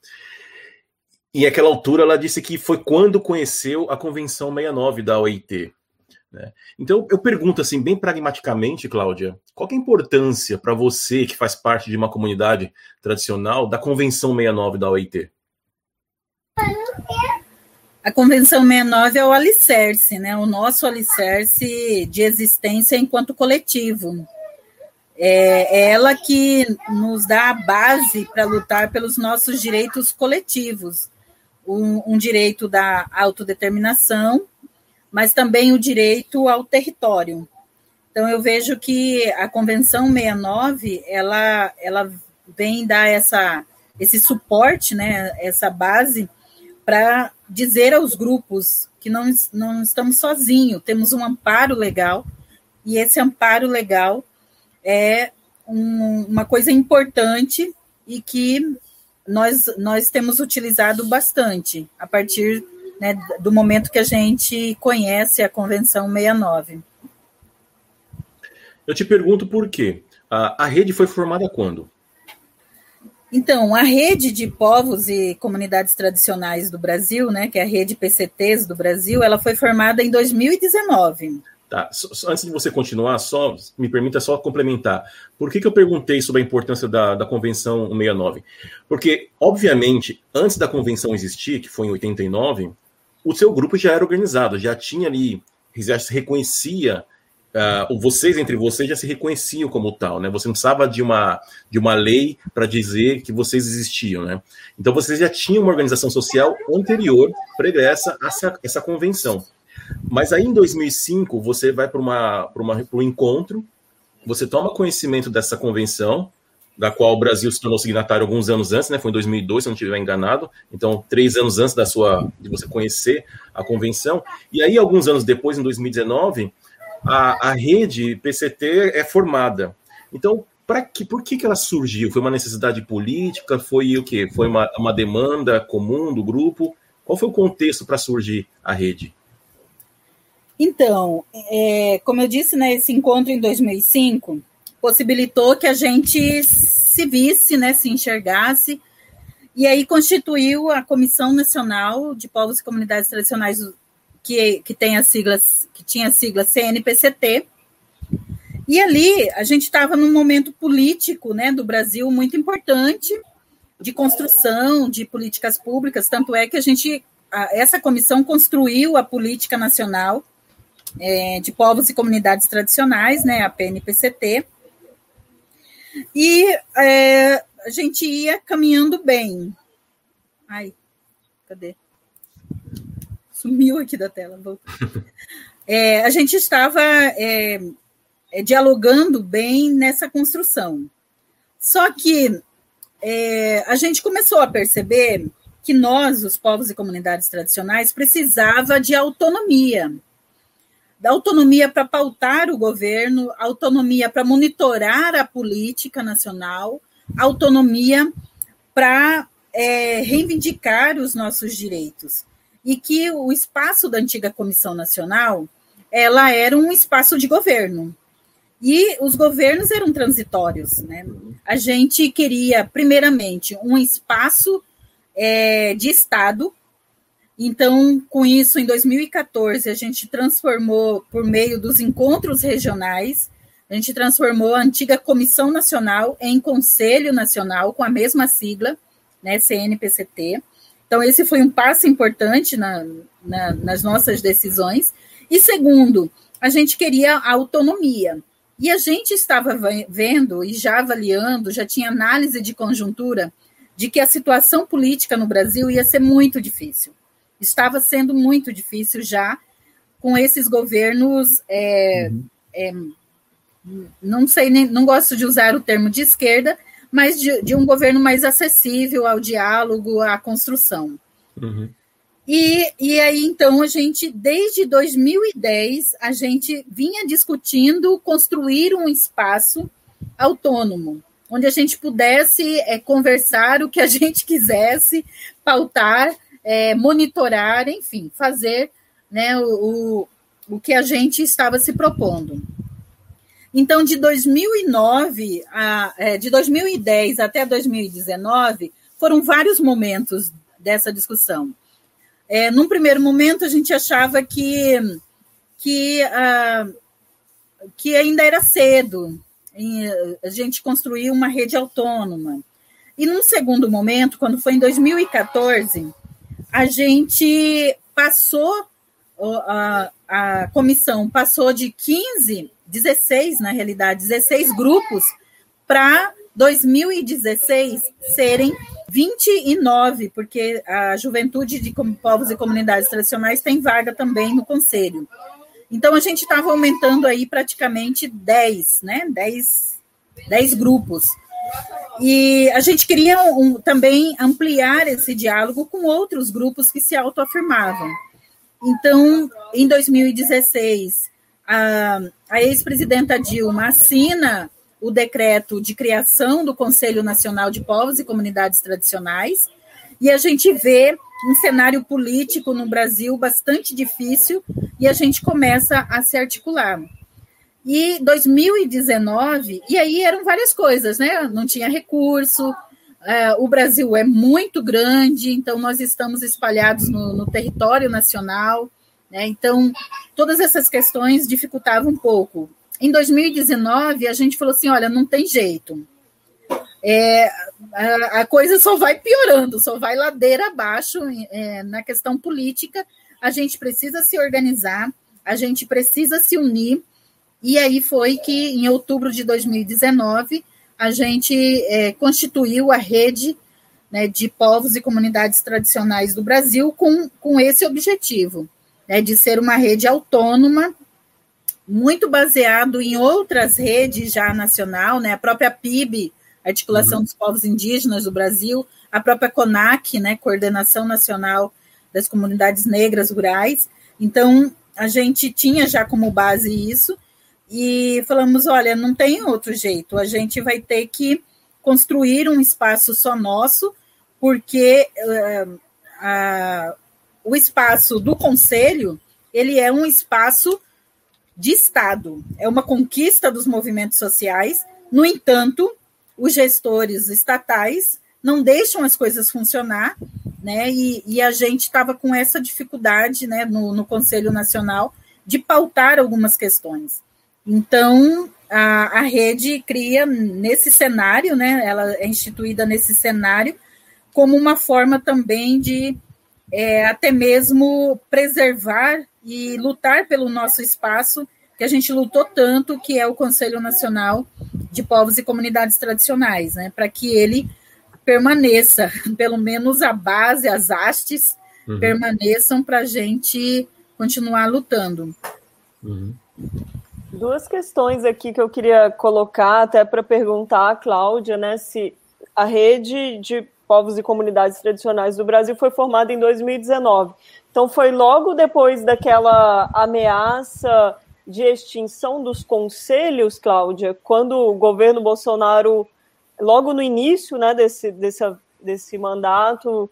E naquela altura ela disse que foi quando conheceu a Convenção 69 da OIT. Né? Então eu pergunto assim, bem pragmaticamente, Cláudia, qual é a importância para você que faz parte de uma comunidade tradicional da Convenção 69 da OIT? A Convenção 69 é o alicerce, né? o nosso alicerce de existência enquanto coletivo. É, é ela que nos dá a base para lutar pelos nossos direitos coletivos, um, um, direito da autodeterminação, mas também o direito ao território. Então eu vejo que a Convenção 69 ela, ela vem dar essa, esse suporte, né, essa base para dizer aos grupos que não, não estamos sozinhos, temos um amparo legal e esse amparo legal é um, uma coisa importante e que nós, nós temos utilizado bastante a partir né, do momento que a gente conhece a Convenção 69. Eu te pergunto por quê. A, a rede foi formada quando? Então, a rede de povos e comunidades tradicionais do Brasil, né, que é a rede PCTs do Brasil, ela foi formada em 2019. Tá, antes de você continuar, só me permita só complementar. Por que, que eu perguntei sobre a importância da, da Convenção 169? Porque, obviamente, antes da convenção existir, que foi em 89, o seu grupo já era organizado, já tinha ali, já se reconhecia uh, vocês entre vocês já se reconheciam como tal, né? Você não precisava de uma, de uma lei para dizer que vocês existiam, né? Então vocês já tinham uma organização social anterior, pregressa a essa, essa convenção. Mas aí em 2005 você vai para uma, uma, um encontro, você toma conhecimento dessa convenção, da qual o Brasil se tornou signatário alguns anos antes, né? Foi em 2002, se não estiver enganado. Então, três anos antes da sua de você conhecer a convenção. E aí, alguns anos depois, em 2019, a, a rede PCT é formada. Então, para que, por que, que ela surgiu? Foi uma necessidade política? Foi o quê? Foi uma, uma demanda comum do grupo? Qual foi o contexto para surgir a rede? Então, é, como eu disse, né, esse encontro em 2005 possibilitou que a gente se visse, né, se enxergasse, e aí constituiu a Comissão Nacional de Povos e Comunidades Tradicionais que, que tem que tinha a sigla CNPCT. E ali a gente estava num momento político né, do Brasil muito importante, de construção de políticas públicas, tanto é que a gente, a, essa comissão construiu a política nacional é, de povos e comunidades tradicionais, né, a PNPCT, e é, a gente ia caminhando bem. Ai, cadê? sumiu aqui da tela. É, a gente estava é, é, dialogando bem nessa construção. Só que é, a gente começou a perceber que nós, os povos e comunidades tradicionais, precisava de autonomia. Da autonomia para pautar o governo, autonomia para monitorar a política nacional, autonomia para é, reivindicar os nossos direitos e que o espaço da antiga Comissão Nacional ela era um espaço de governo. E os governos eram transitórios. Né? A gente queria, primeiramente, um espaço é, de Estado. Então, com isso, em 2014, a gente transformou, por meio dos encontros regionais, a gente transformou a antiga Comissão Nacional em Conselho Nacional, com a mesma sigla, né, CNPCT. Então, esse foi um passo importante na, na, nas nossas decisões. E segundo, a gente queria autonomia. E a gente estava vendo e já avaliando, já tinha análise de conjuntura de que a situação política no Brasil ia ser muito difícil. Estava sendo muito difícil já com esses governos. É, uhum. é, não sei, nem, não gosto de usar o termo de esquerda, mas de, de um governo mais acessível ao diálogo, à construção. Uhum. E, e aí, então, a gente, desde 2010, a gente vinha discutindo construir um espaço autônomo, onde a gente pudesse é, conversar o que a gente quisesse, pautar, é, monitorar, enfim, fazer né, o, o, que a gente estava se propondo. Então, de 2009 a é, de 2010 até 2019, foram vários momentos dessa discussão. É, num primeiro momento, a gente achava que, que, uh, que ainda era cedo em, a gente construir uma rede autônoma. E num segundo momento, quando foi em 2014, a gente passou, a, a comissão passou de 15 16, na realidade, 16 grupos, para 2016 serem 29, porque a juventude de povos e comunidades tradicionais tem vaga também no conselho. Então a gente estava aumentando aí praticamente 10, né? 10, 10 grupos. E a gente queria um, também ampliar esse diálogo com outros grupos que se autoafirmavam. Então, em 2016, a, a ex-presidenta Dilma assina o decreto de criação do Conselho Nacional de Povos e Comunidades Tradicionais, e a gente vê um cenário político no Brasil bastante difícil e a gente começa a se articular. E 2019, e aí eram várias coisas, né? Não tinha recurso, é, o Brasil é muito grande, então nós estamos espalhados no, no território nacional, né? Então, todas essas questões dificultavam um pouco. Em 2019, a gente falou assim: olha, não tem jeito. É, a, a, coisa só vai piorando, só vai ladeira abaixo é, na questão política. A gente precisa se organizar, a gente precisa se unir. E aí foi que, em outubro de 2019, a gente é, constituiu a rede né, de povos e comunidades tradicionais do Brasil com, com esse objetivo, né, de ser uma rede autônoma, muito baseado em outras redes já nacional, né, a própria PIB, Articulação uhum. dos Povos Indígenas do Brasil, a própria CONAC, né, Coordenação Nacional das Comunidades Negras Rurais. Então, a gente tinha já como base isso, e falamos: olha, não tem outro jeito, a gente vai ter que construir um espaço só nosso, porque uh, o espaço do conselho ele é um espaço de Estado, é uma conquista dos movimentos sociais. No entanto, os gestores estatais não deixam as coisas funcionar, né? E, e a gente estava com essa dificuldade, né, no, no Conselho Nacional, de pautar algumas questões. Então, a, a rede cria nesse cenário, né, ela é instituída nesse cenário, como uma forma também de é, até mesmo preservar e lutar pelo nosso espaço, que a gente lutou tanto, que é o Conselho Nacional de Povos e Comunidades Tradicionais, né, para que ele permaneça, pelo menos a base, as hastes uhum. permaneçam para a gente continuar lutando. Uhum. Duas questões aqui que eu queria colocar, até para perguntar à Cláudia, né, se a rede de povos e comunidades tradicionais do Brasil foi formada em 2019. Então, foi logo depois daquela ameaça de extinção dos conselhos, Cláudia, quando o governo Bolsonaro, logo no início né, desse, desse, desse mandato,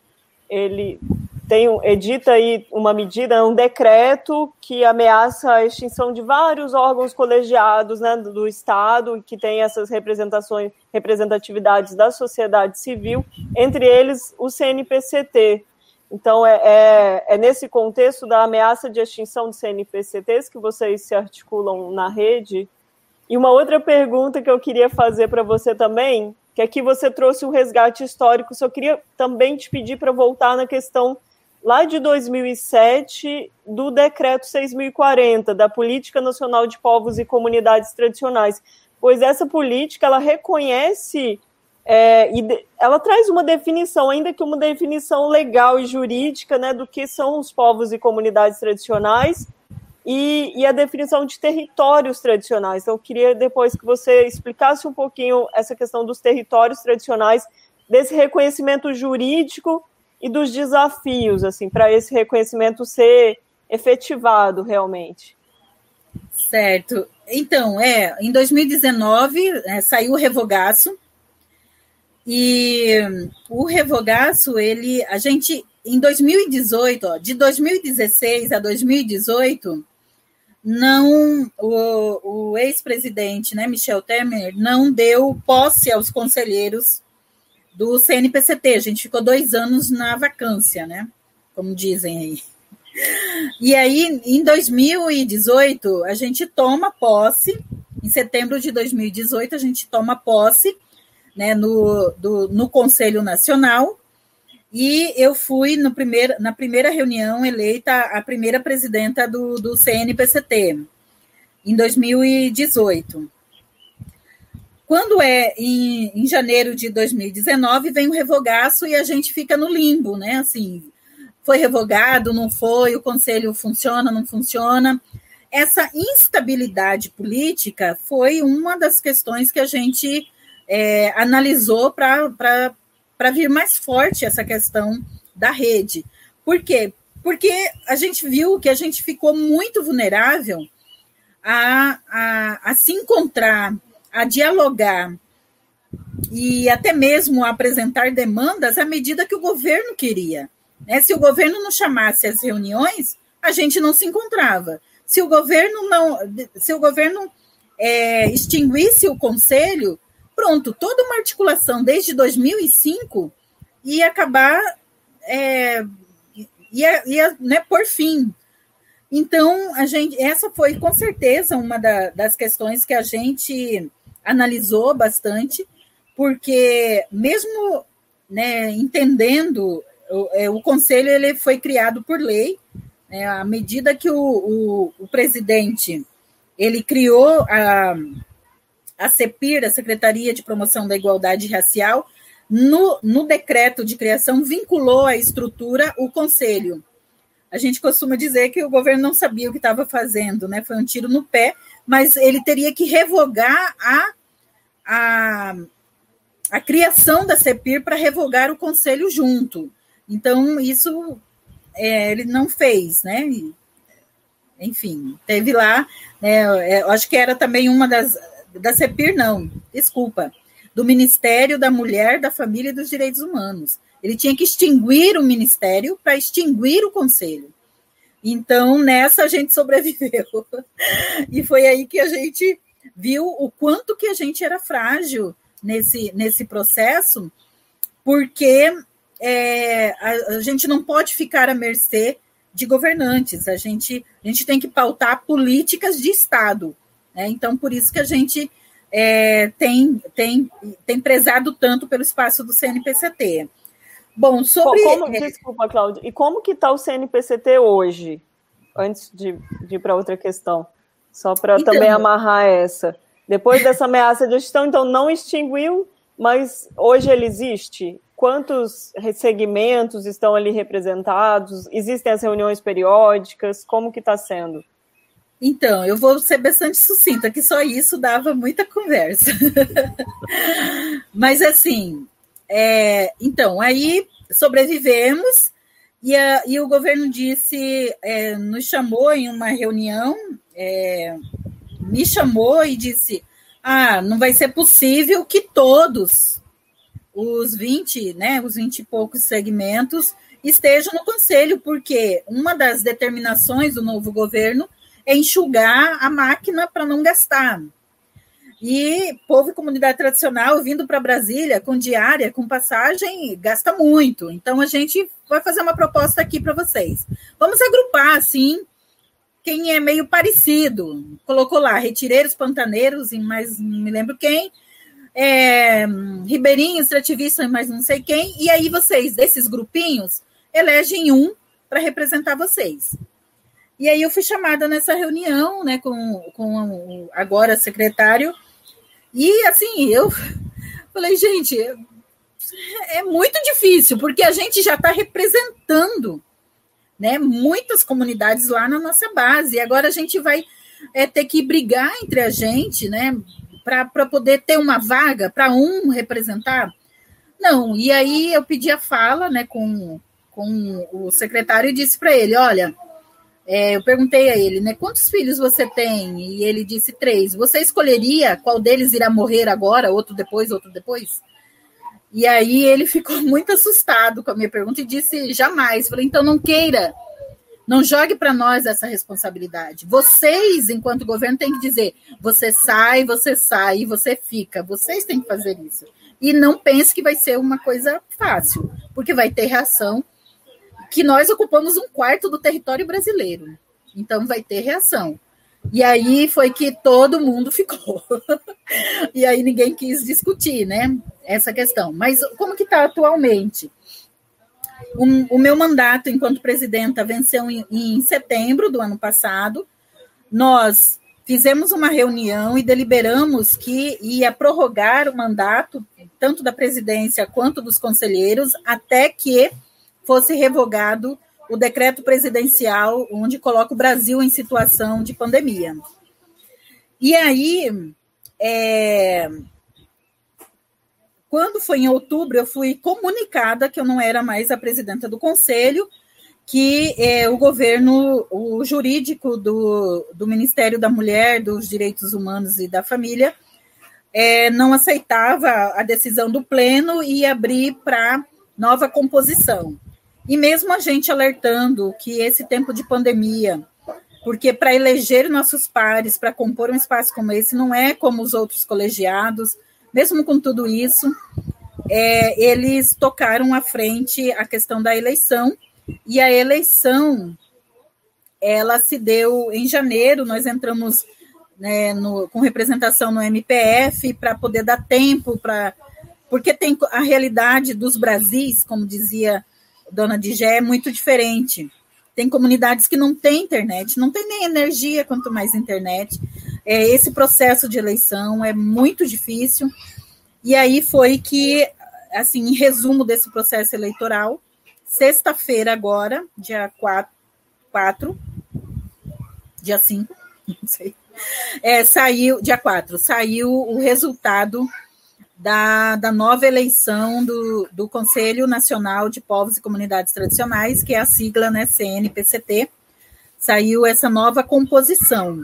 ele tem, edita aí uma medida, um decreto que ameaça a extinção de vários órgãos colegiados né, do Estado, que tem essas representações, representatividades da sociedade civil, entre eles o CNPCT. Então, é, é, é nesse contexto da ameaça de extinção dos CNPCTs que vocês se articulam na rede. E uma outra pergunta que eu queria fazer para você também, que aqui você trouxe o um resgate histórico, só queria também te pedir para voltar na questão lá de 2007 do decreto 6040 da Política Nacional de Povos e Comunidades Tradicionais, pois essa política ela reconhece é, e ela traz uma definição, ainda que uma definição legal e jurídica, né, do que são os povos e comunidades tradicionais e, e, a definição de territórios tradicionais. Então, eu queria depois que você explicasse um pouquinho essa questão dos territórios tradicionais, desse reconhecimento jurídico e dos desafios, assim, para esse reconhecimento ser efetivado realmente. Certo. Então, é, em 2019 é, saiu o revogaço e o revogaço, ele, a gente, em 2018, ó, de 2016 a 2018, não, o, o ex-presidente, né, Michel Temer, não deu posse aos conselheiros do CNPCT. A gente ficou dois anos na vacância, né? Como dizem aí. E aí, em 2018, a gente toma posse, em setembro de 2018, a gente toma posse né, no, do, no Conselho Nacional, e eu fui no primeiro, na primeira reunião eleita a primeira presidenta do, do CNPCT, em 2018. Quando é em, em janeiro de 2019, vem o revogaço e a gente fica no limbo, né? Assim, foi revogado, não foi, o conselho funciona, não funciona. Essa instabilidade política foi uma das questões que a gente é, analisou para vir mais forte essa questão da rede. Por quê? Porque a gente viu que a gente ficou muito vulnerável a, a, a se encontrar a dialogar e até mesmo a apresentar demandas à medida que o governo queria. Né? Se o governo não chamasse as reuniões, a gente não se encontrava. Se o governo não, se o governo é, extinguisse o conselho, pronto, toda uma articulação desde 2005 ia acabar, é, ia, ia né, por fim. Então, a gente, essa foi com certeza uma da, das questões que a gente analisou bastante, porque mesmo né, entendendo, o, é, o conselho ele foi criado por lei, né, à medida que o, o, o presidente ele criou a, a CEPIR, a Secretaria de Promoção da Igualdade Racial, no, no decreto de criação, vinculou à estrutura o conselho. A gente costuma dizer que o governo não sabia o que estava fazendo, né? Foi um tiro no pé, mas ele teria que revogar a, a, a criação da CEPIR para revogar o conselho junto. Então, isso é, ele não fez, né? Enfim, teve lá, né, eu acho que era também uma das da CEPIR, não, desculpa, do Ministério da Mulher, da Família e dos Direitos Humanos. Ele tinha que extinguir o ministério para extinguir o conselho. Então, nessa a gente sobreviveu. E foi aí que a gente viu o quanto que a gente era frágil nesse, nesse processo, porque é, a, a, gente não pode ficar à mercê de governantes, a gente, a gente tem que pautar políticas de Estado. Né? Então, por isso que a gente é, tem, tem, tem prezado tanto pelo espaço do CNPCT. Bom, sobre. Como, desculpa, Cláudia. E como que está o CNPCT hoje? Antes de, de ir para outra questão. Só para então, também amarrar essa. Depois dessa ameaça de extinção, então não extinguiu, mas hoje ele existe? Quantos segmentos estão ali representados? Existem as reuniões periódicas? Como que está sendo? Então, eu vou ser bastante sucinta, que só isso dava muita conversa. Mas assim, é, então, aí sobrevivemos e, a, e o governo disse, é, nos chamou em uma reunião, é, me chamou e disse: ah, não vai ser possível que todos os 20, né, os 20 e poucos segmentos estejam no conselho, porque uma das determinações do novo governo é enxugar a máquina para não gastar. E povo e comunidade tradicional vindo para Brasília com diária, com passagem, gasta muito. Então a gente vai fazer uma proposta aqui para vocês. Vamos agrupar assim quem é meio parecido. Colocou lá retireiros, pantaneiros e mais não me lembro quem. É, ribeirinhos, extrativistas e mais não sei quem. E aí vocês, desses grupinhos, elegem um para representar vocês. E aí eu fui chamada nessa reunião, né, com, com agora secretário, e assim, eu falei, gente, é muito difícil, porque a gente já está representando né, muitas comunidades lá na nossa base, e agora a gente vai é, ter que brigar entre a gente, né, para poder ter uma vaga para um representar. Não, e aí eu pedi a fala né, com, com o secretário e disse para ele: olha é, eu perguntei a ele, né, quantos filhos você tem? E ele disse três. Você escolheria qual deles irá morrer agora, outro depois, outro depois? E aí ele ficou muito assustado com a minha pergunta e disse jamais. Falei, então não queira, não jogue para nós essa responsabilidade. Vocês, enquanto governo, têm que dizer: você sai, você sai, você fica. Vocês têm que fazer isso. E não pense que vai ser uma coisa fácil, porque vai ter reação que nós ocupamos um quarto do território brasileiro. Então vai ter reação. E aí foi que todo mundo ficou. e aí ninguém quis discutir, né? Essa questão. Mas como que está atualmente? o meu mandato enquanto presidenta venceu em, em setembro do ano passado. Nós fizemos uma reunião e deliberamos que ia prorrogar o mandato, tanto da presidência quanto dos conselheiros, até que fosse revogado o decreto presidencial onde coloca o Brasil em situação de pandemia. E aí, é, quando foi em outubro, eu fui comunicada que eu não era mais a presidenta do conselho, que é, o governo, o jurídico do, do Ministério da Mulher, dos Direitos Humanos e da Família, é, não aceitava a decisão do pleno e abrir para nova composição. E mesmo a gente alertando que esse tempo de pandemia, porque para eleger nossos pares, para compor um espaço como esse, não é como os outros colegiados, mesmo com tudo isso, é, eles tocaram à frente a questão da eleição, e a eleição ela se deu em janeiro, nós entramos né, no, com representação no MPF para poder dar tempo para. Porque tem a realidade dos Brasis, como dizia Dona Digé, é muito diferente. Tem comunidades que não têm internet, não tem nem energia, quanto mais internet. É, esse processo de eleição é muito difícil. E aí foi que, assim, em resumo desse processo eleitoral, sexta-feira agora, dia 4, 4 dia 5, não sei, é, saiu, dia 4, saiu o resultado da, da nova eleição do, do Conselho Nacional de Povos e Comunidades Tradicionais, que é a sigla né, CNPCT. Saiu essa nova composição.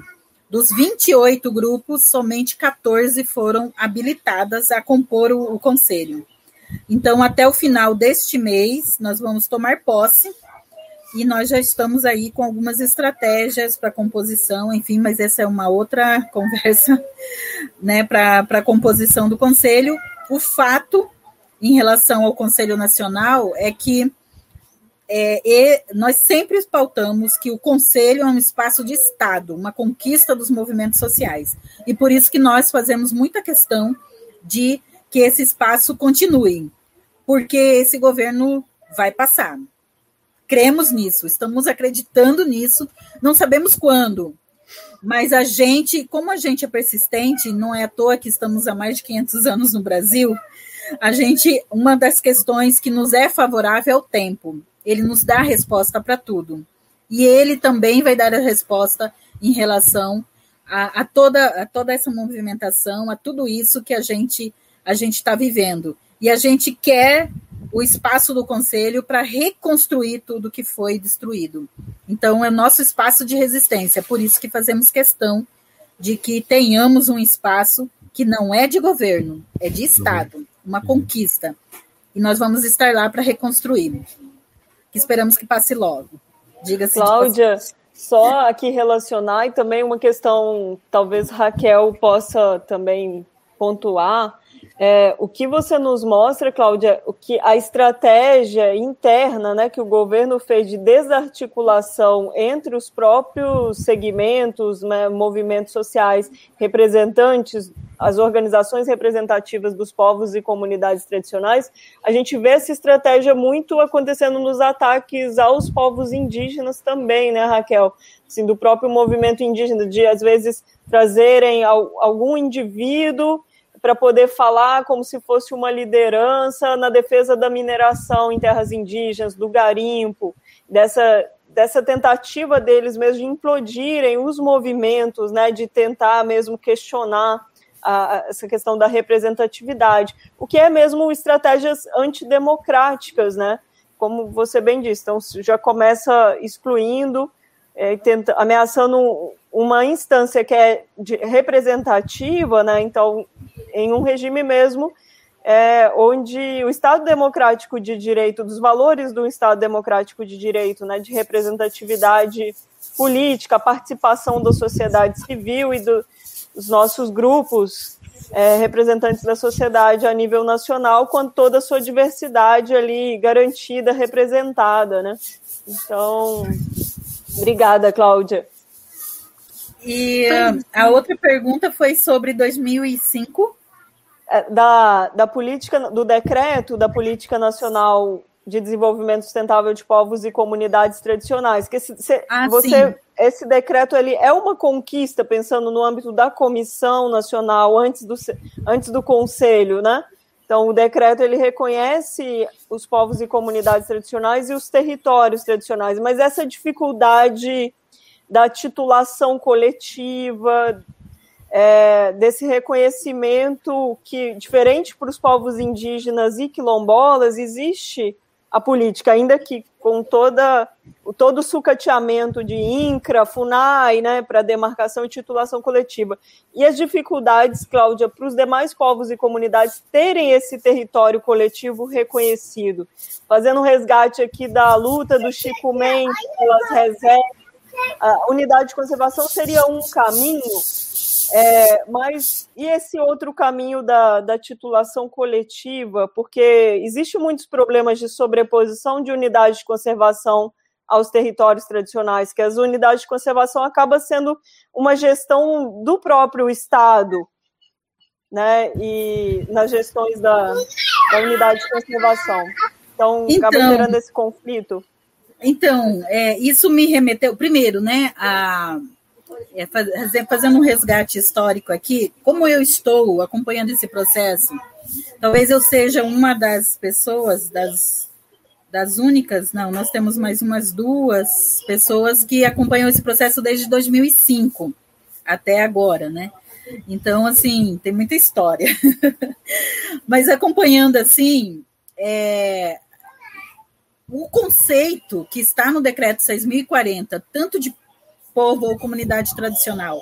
Dos 28 grupos, somente 14 foram habilitadas a compor o, o conselho. Então, até o final deste mês, nós vamos tomar posse e nós já estamos aí com algumas estratégias para composição, enfim, mas essa é uma outra conversa, né, para a composição do conselho. O fato em relação ao Conselho Nacional é que é, nós sempre pautamos que o Conselho é um espaço de Estado, uma conquista dos movimentos sociais. E por isso que nós fazemos muita questão de que esse espaço continue, porque esse governo vai passar cremos nisso, estamos acreditando nisso, não sabemos quando, mas a gente, como a gente é persistente, não é à toa que estamos há mais de 500 anos no Brasil, a gente, uma das questões que nos é favorável é o tempo. Ele nos dá a resposta para tudo. E ele também vai dar a resposta em relação a, a, toda, a toda essa movimentação, a tudo isso que a gente a gente está vivendo. E a gente quer o espaço do conselho para reconstruir tudo que foi destruído. Então, é nosso espaço de resistência, é por isso que fazemos questão de que tenhamos um espaço que não é de governo, é de Estado, uma conquista. E nós vamos estar lá para reconstruir. Que esperamos que passe logo. Diga-se. Cláudia, só aqui relacionar e também uma questão, talvez Raquel possa também pontuar é, o que você nos mostra, Cláudia, o que a estratégia interna né, que o governo fez de desarticulação entre os próprios segmentos, né, movimentos sociais, representantes, as organizações representativas dos povos e comunidades tradicionais, a gente vê essa estratégia muito acontecendo nos ataques aos povos indígenas também, né, Raquel? Assim, do próprio movimento indígena, de às vezes trazerem algum indivíduo para poder falar como se fosse uma liderança na defesa da mineração em terras indígenas, do garimpo, dessa, dessa tentativa deles mesmo de implodirem os movimentos, né, de tentar mesmo questionar a, essa questão da representatividade, o que é mesmo estratégias antidemocráticas, né? Como você bem disse, então já começa excluindo, é, tenta, ameaçando uma instância que é de, representativa, né? Então, em um regime mesmo é, onde o Estado democrático de direito, dos valores do Estado democrático de direito, né, de representatividade política, participação da sociedade civil e do, dos nossos grupos é, representantes da sociedade a nível nacional, com toda a sua diversidade ali garantida, representada, né? Então, obrigada, Cláudia. E a outra pergunta foi sobre 2005. É, da, da política, do decreto da Política Nacional de Desenvolvimento Sustentável de Povos e Comunidades Tradicionais. Que se, se, ah, você, esse decreto ele é uma conquista, pensando no âmbito da Comissão Nacional, antes do, antes do Conselho, né? Então, o decreto ele reconhece os povos e comunidades tradicionais e os territórios tradicionais, mas essa dificuldade da titulação coletiva, é, desse reconhecimento que, diferente para os povos indígenas e quilombolas, existe a política, ainda que com toda, todo o sucateamento de INCRA, FUNAI, né, para demarcação e titulação coletiva. E as dificuldades, Cláudia, para os demais povos e comunidades terem esse território coletivo reconhecido. Fazendo um resgate aqui da luta do Chico Mendes pelas reservas, a unidade de conservação seria um caminho É, mas e esse outro caminho da, da titulação coletiva? Porque existe muitos problemas de sobreposição de unidades de conservação aos territórios tradicionais, que as unidades de conservação acaba sendo uma gestão do próprio Estado, né? E nas gestões da, da unidade de conservação. Então, então acaba gerando esse conflito. Então, é, isso me remeteu, primeiro, né, a é, fazer, fazendo um resgate histórico aqui, como eu estou acompanhando esse processo, talvez eu seja uma das pessoas, das, das únicas, não, nós temos mais umas duas pessoas que acompanham esse processo desde 2005 até agora, né? Então, assim, tem muita história. Mas acompanhando assim, é, o conceito que está no decreto 6.040, tanto de povo ou comunidade tradicional,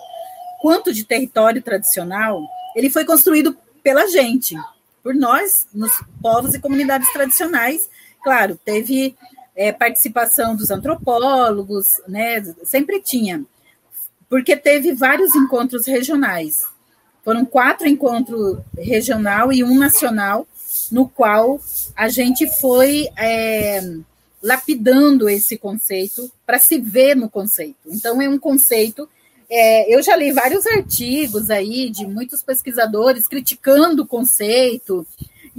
quanto de território tradicional, ele foi construído pela gente, por nós, nos povos e comunidades tradicionais. Claro, teve é, participação dos antropólogos, né? Sempre tinha, porque teve vários encontros regionais. Foram quatro encontros regional e um nacional, no qual a gente foi é, lapidando esse conceito para se ver no conceito. Então, é um conceito. É, eu já li vários artigos aí de muitos pesquisadores criticando o conceito,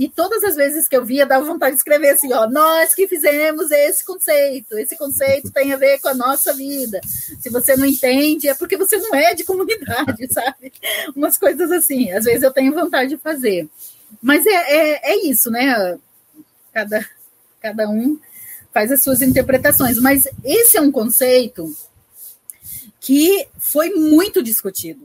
e todas as vezes que eu via, dava vontade de escrever assim: ó, nós que fizemos esse conceito, esse conceito tem a ver com a nossa vida. Se você não entende, é porque você não é de comunidade, sabe? Umas coisas assim. Às vezes eu tenho vontade de fazer. Mas é, é, é isso, né? Cada, cada um faz as suas interpretações. Mas esse é um conceito que foi muito discutido,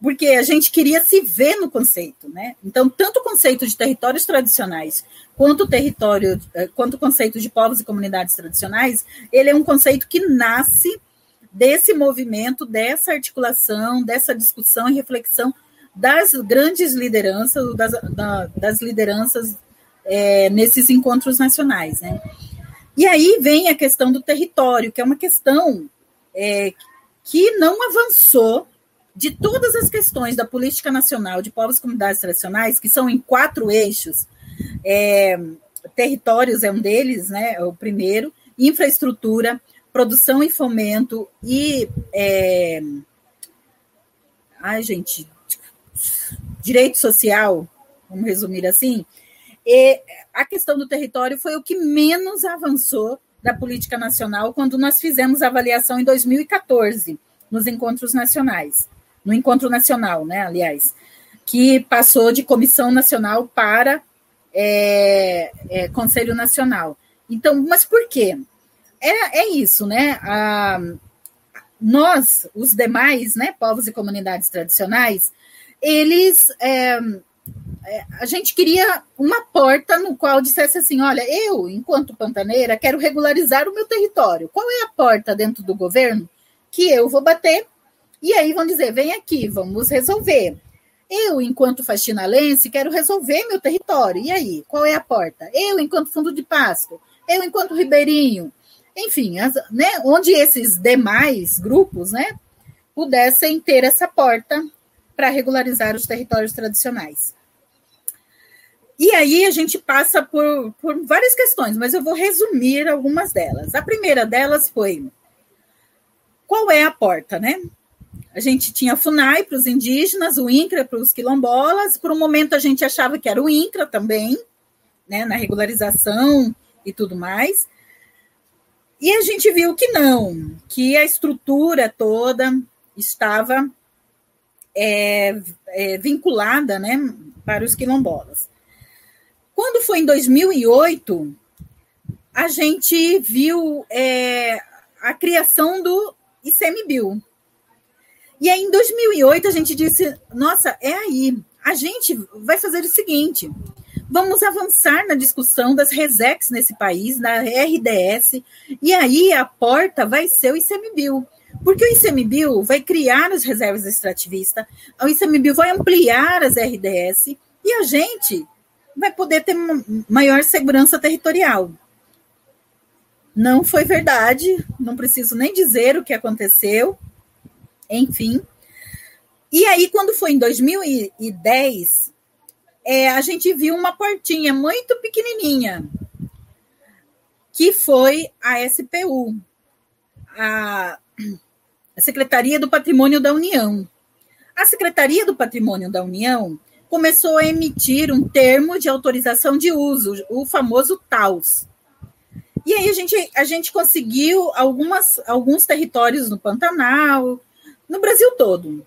porque a gente queria se ver no conceito, né? Então, tanto o conceito de territórios tradicionais quanto o território, eh, quanto o conceito de povos e comunidades tradicionais, ele é um conceito que nasce desse movimento, dessa articulação, dessa discussão e reflexão das grandes lideranças, das, das lideranças é, nesses encontros nacionais, né? E aí vem a questão do território, que é uma questão é, que não avançou de todas as questões da política nacional de povos e comunidades tradicionais, que são em quatro eixos. É, territórios é um deles, né? É o primeiro, infraestrutura, produção e fomento e. É, ai, gente, direito social, vamos resumir assim, e a questão do território foi o que menos avançou da política nacional quando nós fizemos a avaliação em 2014, nos encontros nacionais. No encontro nacional, né, aliás, que passou de comissão nacional para é, é, Conselho Nacional. Então, mas por quê? É, é isso, né? A, nós, os demais, né, povos e comunidades tradicionais, eles é, a gente queria uma porta no qual dissesse assim: olha, eu, enquanto pantaneira, quero regularizar o meu território. Qual é a porta dentro do governo que eu vou bater? E aí vão dizer: vem aqui, vamos resolver. Eu, enquanto faxinalense, quero resolver meu território. E aí, qual é a porta? Eu, enquanto fundo de pasto. Eu, enquanto ribeirinho. Enfim, as, né, onde esses demais grupos né, pudessem ter essa porta para regularizar os territórios tradicionais. E aí a gente passa por, por várias questões, mas eu vou resumir algumas delas. A primeira delas foi qual é a porta, né? A gente tinha FUNAI para os indígenas, o INCRA para os quilombolas. Por um momento a gente achava que era o INCRA também, né, na regularização e tudo mais. E a gente viu que não, que a estrutura toda estava é, é, vinculada né, para os quilombolas. Quando foi em 2008, a gente viu é, a criação do ICMBio. E aí, em 2008, a gente disse: nossa, é aí. A gente vai fazer o seguinte: vamos avançar na discussão das RESEX nesse país, da RDS, e aí a porta vai ser o ICMBio. Porque o ICMBio vai criar as reservas extrativistas, o ICMBio vai ampliar as RDS, e a gente vai poder ter maior segurança territorial. Não foi verdade, não preciso nem dizer o que aconteceu, enfim. E aí, quando foi em 2010, é, a gente viu uma portinha muito pequenininha, que foi a SPU, a, a Secretaria do Patrimônio da União. A Secretaria do Patrimônio da União começou a emitir um termo de autorização de uso, o famoso TAUS. E aí a gente, a gente conseguiu algumas, alguns territórios no Pantanal, no Brasil todo.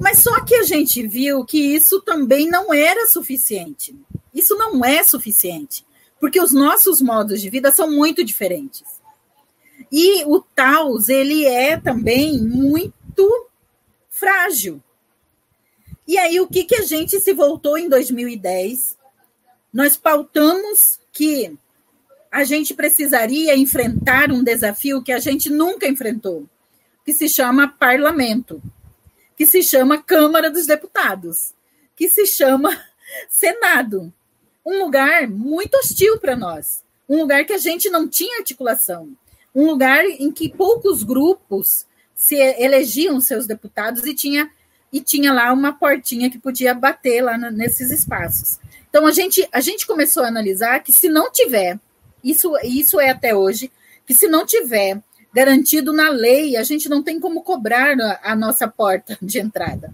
Mas só que a gente viu que isso também não era suficiente. Isso não é suficiente, porque os nossos modos de vida são muito diferentes. E o Taos, ele é também muito frágil. E aí, o que, que a gente se voltou em 2010? Nós pautamos que a gente precisaria enfrentar um desafio que a gente nunca enfrentou, que se chama parlamento, que se chama Câmara dos Deputados, que se chama Senado. Um lugar muito hostil para nós, um lugar que a gente não tinha articulação, um lugar em que poucos grupos se elegiam seus deputados e tinha e tinha lá uma portinha que podia bater lá nesses espaços. Então a gente, a gente começou a analisar que se não tiver, isso, isso é até hoje, que se não tiver garantido na lei, a gente não tem como cobrar a, a nossa porta de entrada.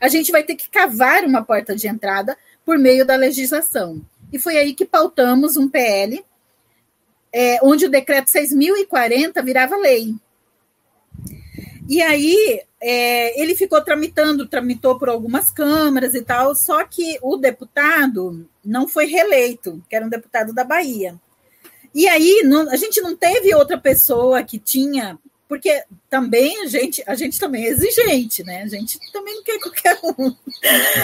A gente vai ter que cavar uma porta de entrada por meio da legislação. E foi aí que pautamos um PL, é, onde o decreto 6.040 virava lei. E aí é, ele ficou tramitando, tramitou por algumas câmaras e tal, só que o deputado não foi reeleito, que era um deputado da Bahia. E aí não, a gente não teve outra pessoa que tinha, porque também a gente, a gente também é exigente, né? A gente também não quer qualquer um.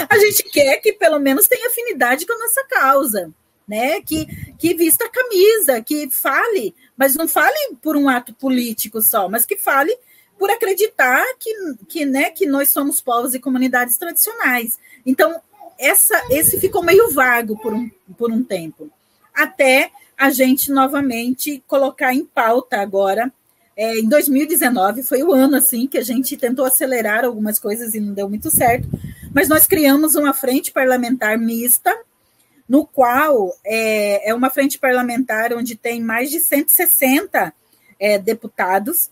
A gente quer que pelo menos tenha afinidade com a nossa causa, né? Que, que vista a camisa, que fale, mas não fale por um ato político só, mas que fale por acreditar que, que, né, que nós somos povos e comunidades tradicionais. Então, essa, esse ficou meio vago por um, por um tempo, até a gente novamente colocar em pauta agora. É, em 2019 foi o ano assim que a gente tentou acelerar algumas coisas e não deu muito certo, mas nós criamos uma frente parlamentar mista, no qual é, é uma frente parlamentar onde tem mais de 160 é, deputados,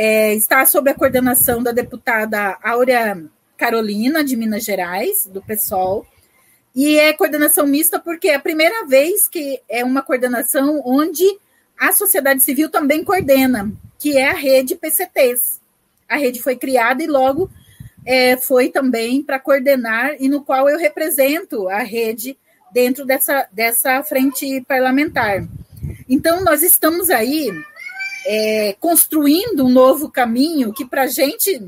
é, está sob a coordenação da deputada Áurea Carolina, de Minas Gerais, do PSOL, e é coordenação mista porque é a primeira vez que é uma coordenação onde a sociedade civil também coordena, que é a rede PCTs. A rede foi criada e logo é, foi também para coordenar, e no qual eu represento a rede dentro dessa, dessa frente parlamentar. Então, nós estamos aí é, construindo um novo caminho que para a gente,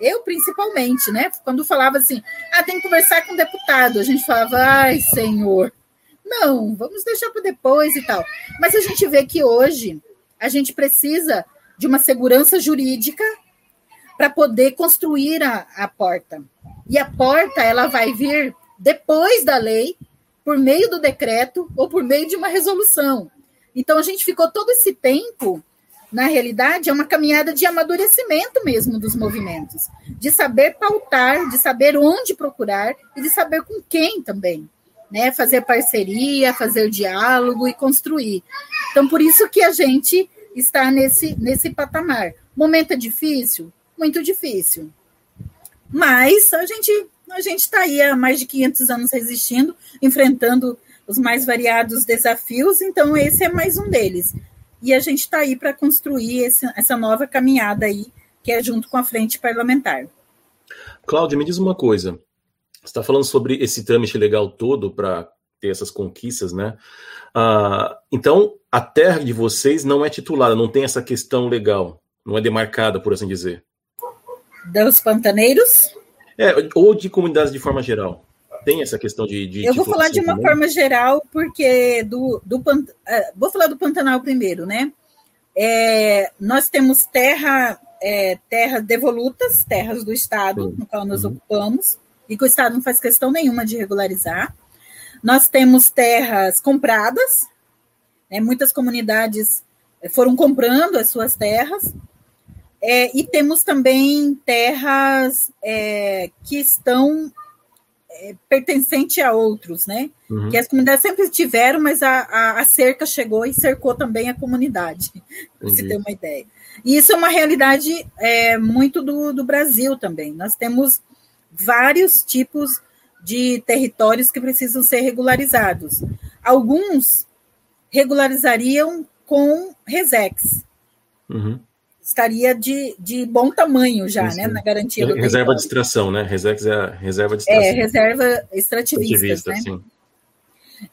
eu principalmente, né? Quando falava assim, ah, tem que conversar com o deputado, a gente falava, ai, senhor, não, vamos deixar para depois e tal. Mas a gente vê que hoje a gente precisa de uma segurança jurídica para poder construir a, a porta. E a porta ela vai vir depois da lei, por meio do decreto ou por meio de uma resolução. Então, a gente ficou todo esse tempo, na realidade, é uma caminhada de amadurecimento mesmo dos movimentos, de saber pautar, de saber onde procurar e de saber com quem também. Né, fazer parceria, fazer diálogo e construir. Então, por isso que a gente está nesse, nesse patamar. Momento é difícil? Muito difícil. Mas a gente a gente está aí há mais de 500 anos resistindo, enfrentando os mais variados desafios, então esse é mais um deles. E a gente está aí para construir esse, essa nova caminhada aí, que é junto com a frente parlamentar. Cláudia, me diz uma coisa. Você está falando sobre esse trâmite legal todo para ter essas conquistas, né? Ah, então, a terra de vocês não é titulada, não tem essa questão legal, não é demarcada, por assim dizer. Dos pantaneiros? É, ou de comunidades de forma geral tem essa questão de. de eu vou falar de uma também? forma geral, porque do, do uh, vou falar do Pantanal primeiro, né? É, nós temos terra, é, terras devolutas, terras do Estado, no qual nós uhum. ocupamos, e que o Estado não faz questão nenhuma de regularizar. Nós temos terras compradas, né, muitas comunidades foram comprando as suas terras. É, e temos também terras é, que estão é, pertencentes a outros, né? Uhum. Que as comunidades sempre tiveram, mas a, a, a cerca chegou e cercou também a comunidade, para se ter uma ideia. E isso é uma realidade é, muito do, do Brasil também. Nós temos vários tipos de territórios que precisam ser regularizados. Alguns regularizariam com Resex. Uhum. Estaria de, de bom tamanho já, né? Na garantia do Reserva de extração, né? Resex é reserva de extração. É, reserva extrativista, né? Sim.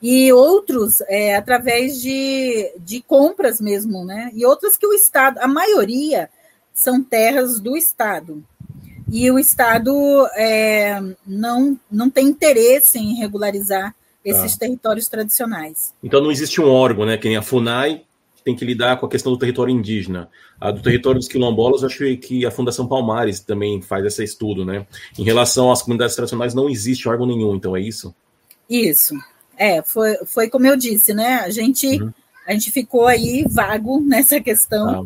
E outros é, através de, de compras mesmo, né? E outras que o Estado, a maioria são terras do Estado. E o Estado é, não, não tem interesse em regularizar esses ah. territórios tradicionais. Então não existe um órgão, né? Que nem a FUNAI tem que lidar com a questão do território indígena. A do território dos quilombolas, eu acho que a Fundação Palmares também faz esse estudo, né? Em relação às comunidades tradicionais, não existe órgão nenhum, então é isso? Isso. É, foi, foi como eu disse, né? A gente, uhum. a gente ficou aí vago nessa questão, ah.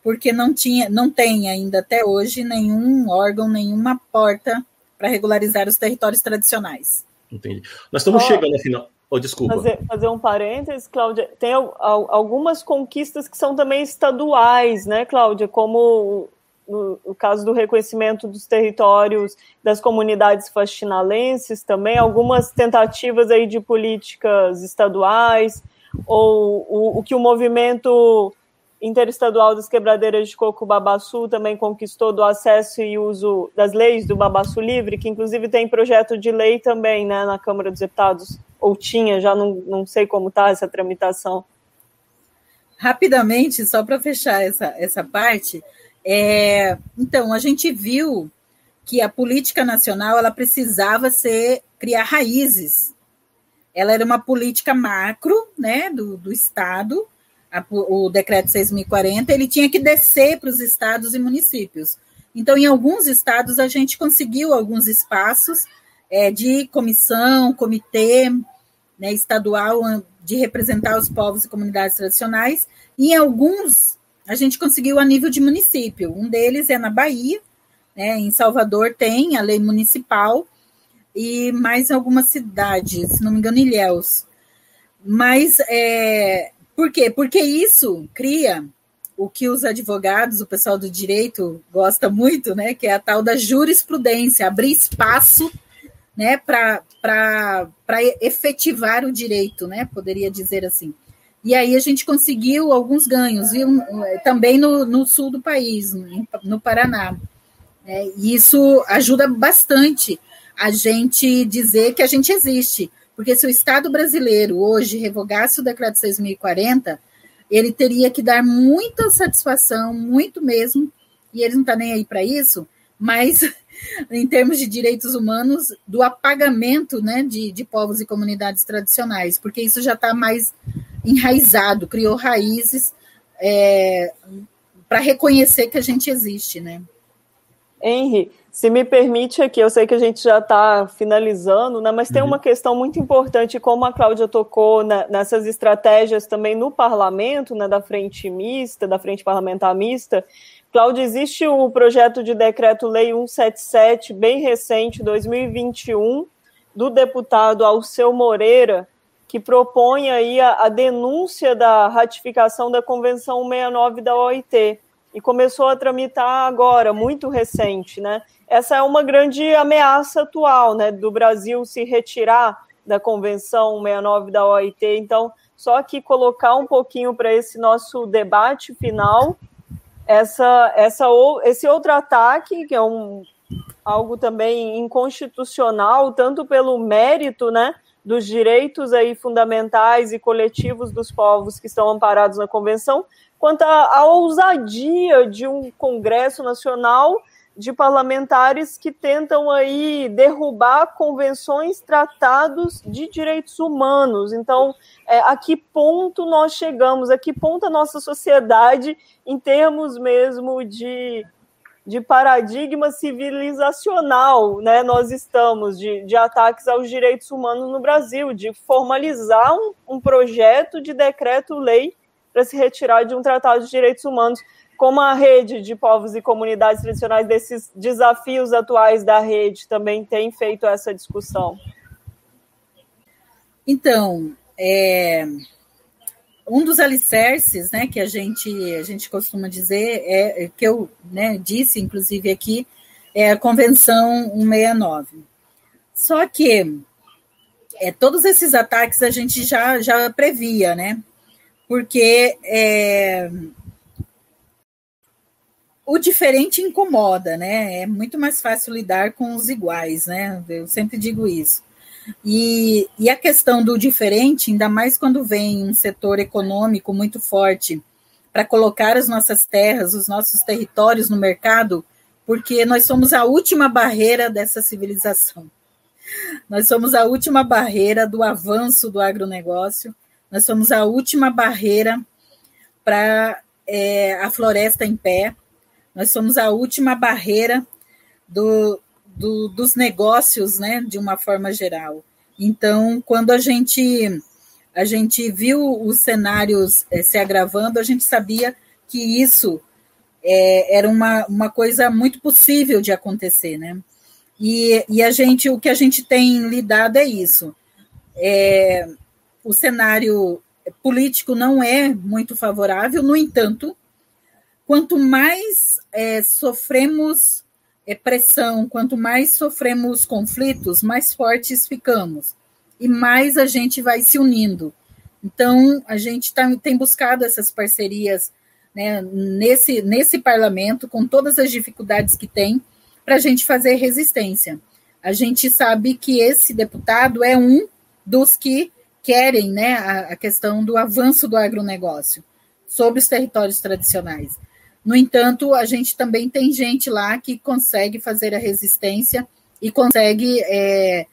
porque não tinha, não tem ainda até hoje nenhum órgão, nenhuma porta para regularizar os territórios tradicionais. Entendi. Nós estamos oh. chegando ao final. Oh, desculpa. Fazer, fazer um parênteses, Cláudia. Tem algumas conquistas que são também estaduais, né, Cláudia? Como no, no, caso do reconhecimento dos territórios das comunidades faxinalenses, também algumas tentativas aí de políticas estaduais, ou o, o que o movimento interestadual das quebradeiras de coco Babaçu também conquistou do acesso e uso das leis do Babaçu Livre, que inclusive tem projeto de lei também né, na Câmara dos Deputados, ou tinha, já não, não sei como está essa tramitação. Rapidamente, só para fechar essa, essa parte, é, então, a gente viu que a política nacional ela precisava ser criar raízes. Ela era uma política macro né, do, do Estado, a, o decreto 6.040, ele tinha que descer para os estados e municípios. Então, em alguns estados, a gente conseguiu alguns espaços é, de comissão, comitê né, estadual de representar os povos e comunidades tradicionais, e em alguns a gente conseguiu a nível de município. Um deles é na Bahia, né, em Salvador tem a lei municipal, e mais algumas cidades, se não me engano, Ilhéus. Mas é, por quê? Porque isso cria o que os advogados, o pessoal do direito gosta muito, né, que é a tal da jurisprudência, abrir espaço né, para efetivar o direito, né, poderia dizer assim. E aí a gente conseguiu alguns ganhos, viu? também no, no sul do país, no Paraná. É, e isso ajuda bastante a gente dizer que a gente existe. Porque se o Estado brasileiro hoje revogasse o decreto 6.040, ele teria que dar muita satisfação, muito mesmo, e ele não está nem aí para isso, mas em termos de direitos humanos, do apagamento né, de, de povos e comunidades tradicionais, porque isso já está mais enraizado, criou raízes é, para reconhecer que a gente existe, né? Henry, se me permite aqui, eu sei que a gente já está finalizando, né, mas tem uhum. uma questão muito importante, como a Cláudia tocou né, nessas estratégias também no parlamento, né, da frente mista, da frente parlamentar mista. Cláudia, existe o projeto de decreto-lei 177, bem recente, 2021, do deputado Alceu Moreira, que propõe aí a, a denúncia da ratificação da Convenção 69 da OIT e começou a tramitar agora, muito recente, né? essa é uma grande ameaça atual, né, do Brasil se retirar da Convenção 69 da OIT. Então, só que colocar um pouquinho para esse nosso debate final, essa, essa, esse outro ataque, que é um, algo também inconstitucional, tanto pelo mérito, né, dos direitos aí fundamentais e coletivos dos povos que estão amparados na Convenção, quanto à ousadia de um Congresso Nacional de parlamentares que tentam aí derrubar convenções, tratados de direitos humanos. Então, é, a que ponto nós chegamos? A que ponto a nossa sociedade, em termos mesmo de, de paradigma civilizacional, né, nós estamos de, de ataques aos direitos humanos no Brasil, de formalizar um, um projeto de decreto-lei para se retirar de um tratado de direitos humanos como a rede de povos e comunidades tradicionais, desses desafios atuais da rede, também tem feito essa discussão? Então, é, um dos alicerces né, que a gente, a gente costuma dizer, é, é que eu né, disse, inclusive, aqui, é a Convenção 169. Só que é, todos esses ataques a gente já, já previa, né? Porque é, o diferente incomoda, né? É muito mais fácil lidar com os iguais, né? Eu sempre digo isso. E, e a questão do diferente, ainda mais quando vem um setor econômico muito forte para colocar as nossas terras, os nossos territórios no mercado, porque nós somos a última barreira dessa civilização. Nós somos a última barreira do avanço do agronegócio, nós somos a última barreira para é, a floresta em pé, nós somos a última barreira do, do, dos negócios, né, de uma forma geral. Então, quando a gente a gente viu os cenários é, se agravando, a gente sabia que isso é, era uma, uma coisa muito possível de acontecer, né? E, e a gente, o que a gente tem lidado é isso. É, o cenário político não é muito favorável, no entanto, quanto mais é, sofremos é, pressão, quanto mais sofremos conflitos, mais fortes ficamos e mais a gente vai se unindo. Então, a gente tá, tem buscado essas parcerias né, nesse, nesse parlamento, com todas as dificuldades que tem, para a gente fazer resistência. A gente sabe que esse deputado é um dos que querem né, a, a questão do avanço do agronegócio sobre os territórios tradicionais. No entanto, a gente também tem gente lá que consegue fazer a resistência e consegue, é,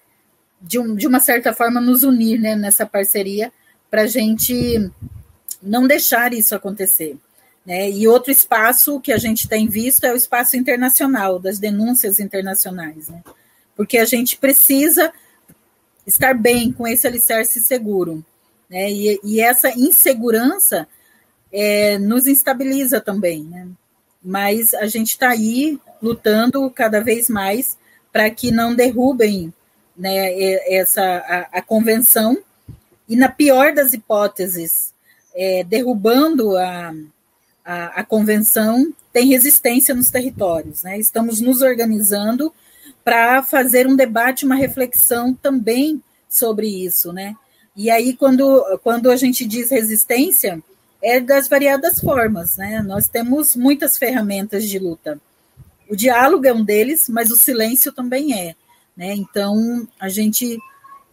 de, um, de, uma certa forma, nos unir né, nessa parceria para a gente não deixar isso acontecer. Né? E outro espaço que a gente tem visto é o espaço internacional, das denúncias internacionais, né? porque a gente precisa estar bem com esse alicerce seguro. Né? E, e essa insegurança é, nos instabiliza também, né? Mas a gente está aí lutando cada vez mais para que não derrubem né, essa a, a, convenção e na pior das hipóteses, é, derrubando a, a, a, convenção, tem resistência nos territórios. Né? Estamos nos organizando para fazer um debate, uma reflexão também sobre isso, né? E aí, quando, quando a gente diz resistência, é das variadas formas, né? Nós temos muitas ferramentas de luta. O diálogo é um deles, mas o silêncio também é, né? Então a gente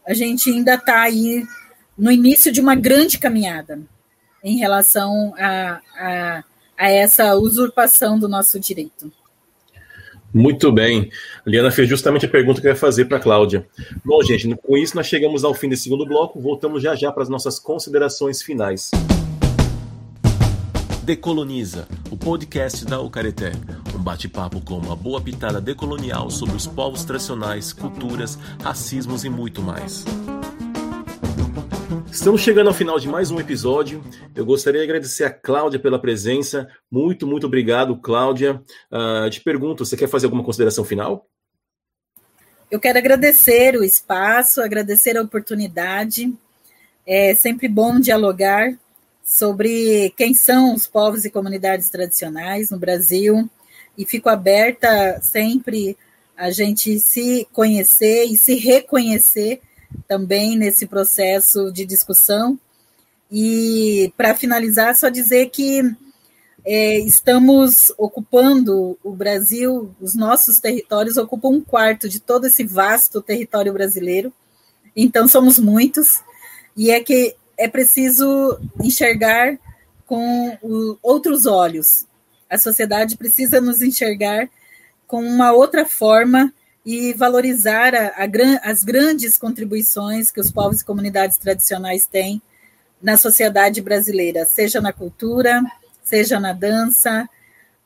a gente ainda está aí no início de uma grande caminhada em relação a, a, a essa usurpação do nosso direito. Muito bem. A Liana fez justamente a pergunta que eu ia fazer para a Cláudia. Bom, gente, com isso nós chegamos ao fim desse segundo bloco. Voltamos já já para as nossas considerações finais. Decoloniza, o podcast da Ucareté. Um bate-papo com uma boa pitada decolonial sobre os povos tradicionais, culturas, racismos e muito mais. Estamos chegando ao final de mais um episódio. Eu gostaria de agradecer a Cláudia pela presença. Muito, muito obrigado, Cláudia. Uh, te pergunto, você quer fazer alguma consideração final? Eu quero agradecer o espaço, agradecer a oportunidade. É sempre bom dialogar sobre quem são os povos e comunidades tradicionais no Brasil. E fico aberta sempre a gente se conhecer e se reconhecer também nesse processo de discussão. E para finalizar, só dizer que é, estamos ocupando o Brasil, os nossos territórios ocupam um quarto de todo esse vasto território brasileiro, então somos muitos, e é que é preciso enxergar com o, outros olhos. A sociedade precisa nos enxergar com uma outra forma e valorizar a, a, as grandes contribuições que os povos e comunidades tradicionais têm na sociedade brasileira, seja na cultura, seja na dança,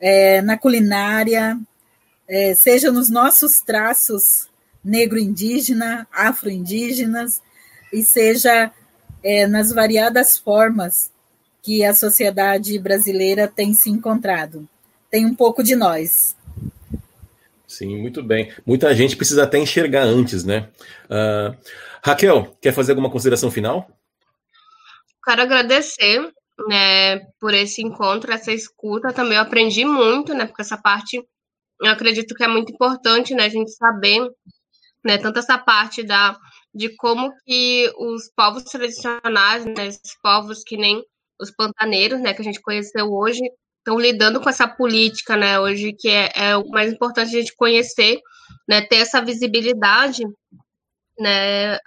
é, na culinária, é, seja nos nossos traços negro-indígena, afro-indígenas, e seja é, nas variadas formas que a sociedade brasileira tem se encontrado. Tem um pouco de nós. Sim, muito bem. Muita gente precisa até enxergar antes, né? Uh, Raquel, quer fazer alguma consideração final? Quero agradecer né, por esse encontro, essa escuta. Também eu aprendi muito, né? Porque essa parte eu acredito que é muito importante, né? A gente saber, né? Tanto essa parte da de como que os povos tradicionais, né, esses povos que nem os pantaneiros, né, que a gente conheceu hoje, estão lidando com essa política, né, hoje que é, é, o mais importante a gente conhecer, né, ter essa visibilidade, né,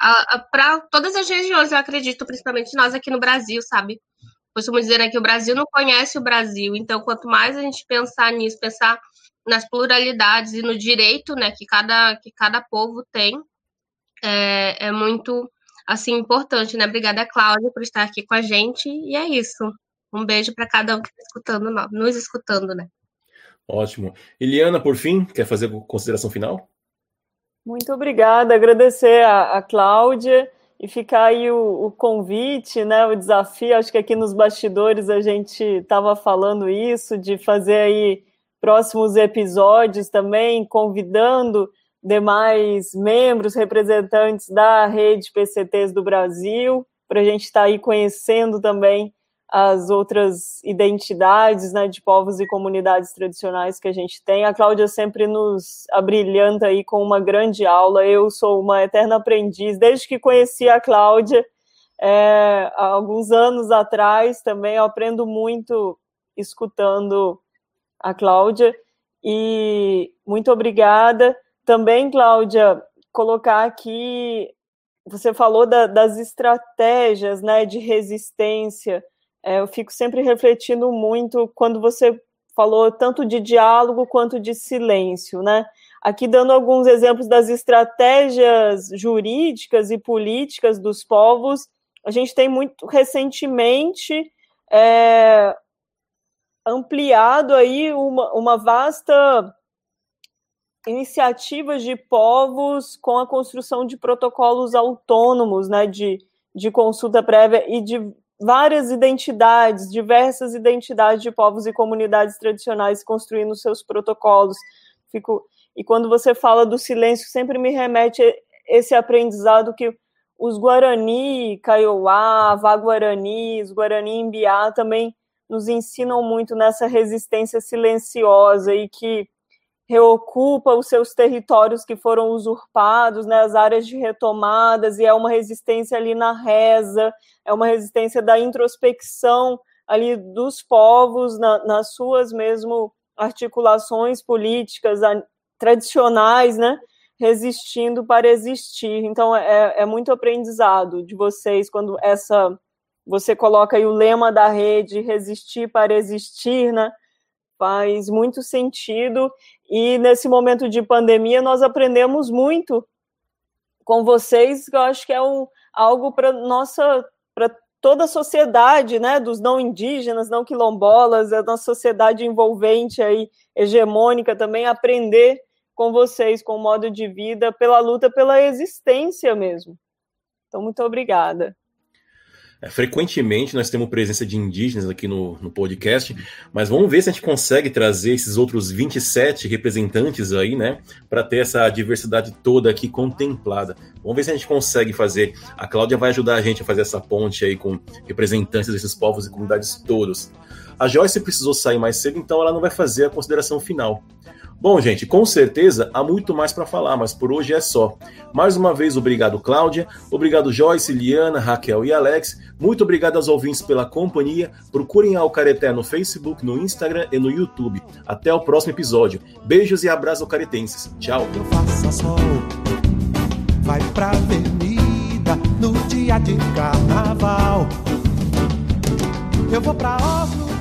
para todas as regiões, eu acredito, principalmente nós aqui no Brasil, sabe? Costumo dizer né, que o Brasil não conhece o Brasil, então quanto mais a gente pensar nisso, pensar nas pluralidades e no direito, né, que cada que cada povo tem, é, é muito assim importante, né? Obrigada, Cláudia, por estar aqui com a gente. E é isso. Um beijo para cada um que está escutando, nos escutando, né? Ótimo. Eliana, por fim, quer fazer consideração final? Muito obrigada. Agradecer a, a Cláudia e ficar aí o, o, convite, né, o desafio. Acho que aqui nos bastidores a gente estava falando isso, de fazer aí próximos episódios também, convidando demais membros, representantes da rede PCTs do Brasil, para a gente estar tá aí conhecendo também as outras identidades né, de povos e comunidades tradicionais que a gente tem. A Cláudia sempre nos abrilhanta aí com uma grande aula. Eu sou uma eterna aprendiz, desde que conheci a Cláudia, é, há alguns anos atrás também, eu aprendo muito escutando a Cláudia. E muito obrigada. Também, Cláudia, colocar aqui, você falou da, das estratégias né, de resistência. É, eu fico sempre refletindo muito quando você falou tanto de diálogo quanto de silêncio, né? Aqui dando alguns exemplos das estratégias jurídicas e políticas dos povos, a gente tem muito recentemente é, ampliado aí uma, uma vasta iniciativas de povos com a construção de protocolos autônomos, né, de, de consulta prévia e de várias identidades, diversas identidades de povos e comunidades tradicionais construindo seus protocolos. Fico e quando você fala do silêncio, sempre me remete esse aprendizado que os Guarani, Kaiowá, Vá-Guarani, os Guarani Imbiá também nos ensinam muito nessa resistência silenciosa e que reocupa os seus territórios que foram usurpados, né, as áreas de retomadas, e é uma resistência ali na reza, é uma resistência da introspecção ali dos povos, na, nas suas mesmo articulações políticas a, tradicionais, né, resistindo para existir. Então, é, é muito aprendizado de vocês quando essa você coloca aí o lema da rede, resistir para existir, né, faz muito sentido e nesse momento de pandemia, nós aprendemos muito com vocês, que eu acho que é um, algo para nossa, para toda a sociedade, né, dos não indígenas, não quilombolas, a nossa sociedade envolvente aí, hegemônica também, aprender com vocês, com o modo de vida, pela luta pela existência mesmo. Então, muito obrigada. É, frequentemente nós temos presença de indígenas aqui no, no, podcast, mas vamos ver se a gente consegue trazer esses outros 27 representantes aí, né, para ter essa diversidade toda aqui contemplada. Vamos ver se a gente consegue fazer. A Cláudia vai ajudar a gente a fazer essa ponte aí com representantes desses povos e comunidades todos. A Joyce precisou sair mais cedo, então ela não vai fazer a consideração final. Bom, gente, com certeza há muito mais para falar, mas por hoje é só. Mais uma vez, obrigado, Cláudia. Obrigado, Joyce, Liana, Raquel e Alex. Muito obrigado aos ouvintes pela companhia. Procurem a Alcareté no Facebook, no Instagram e no YouTube. Até o próximo episódio. Beijos e abraços alcaretenses. Tchau. Eu vou pra Oslo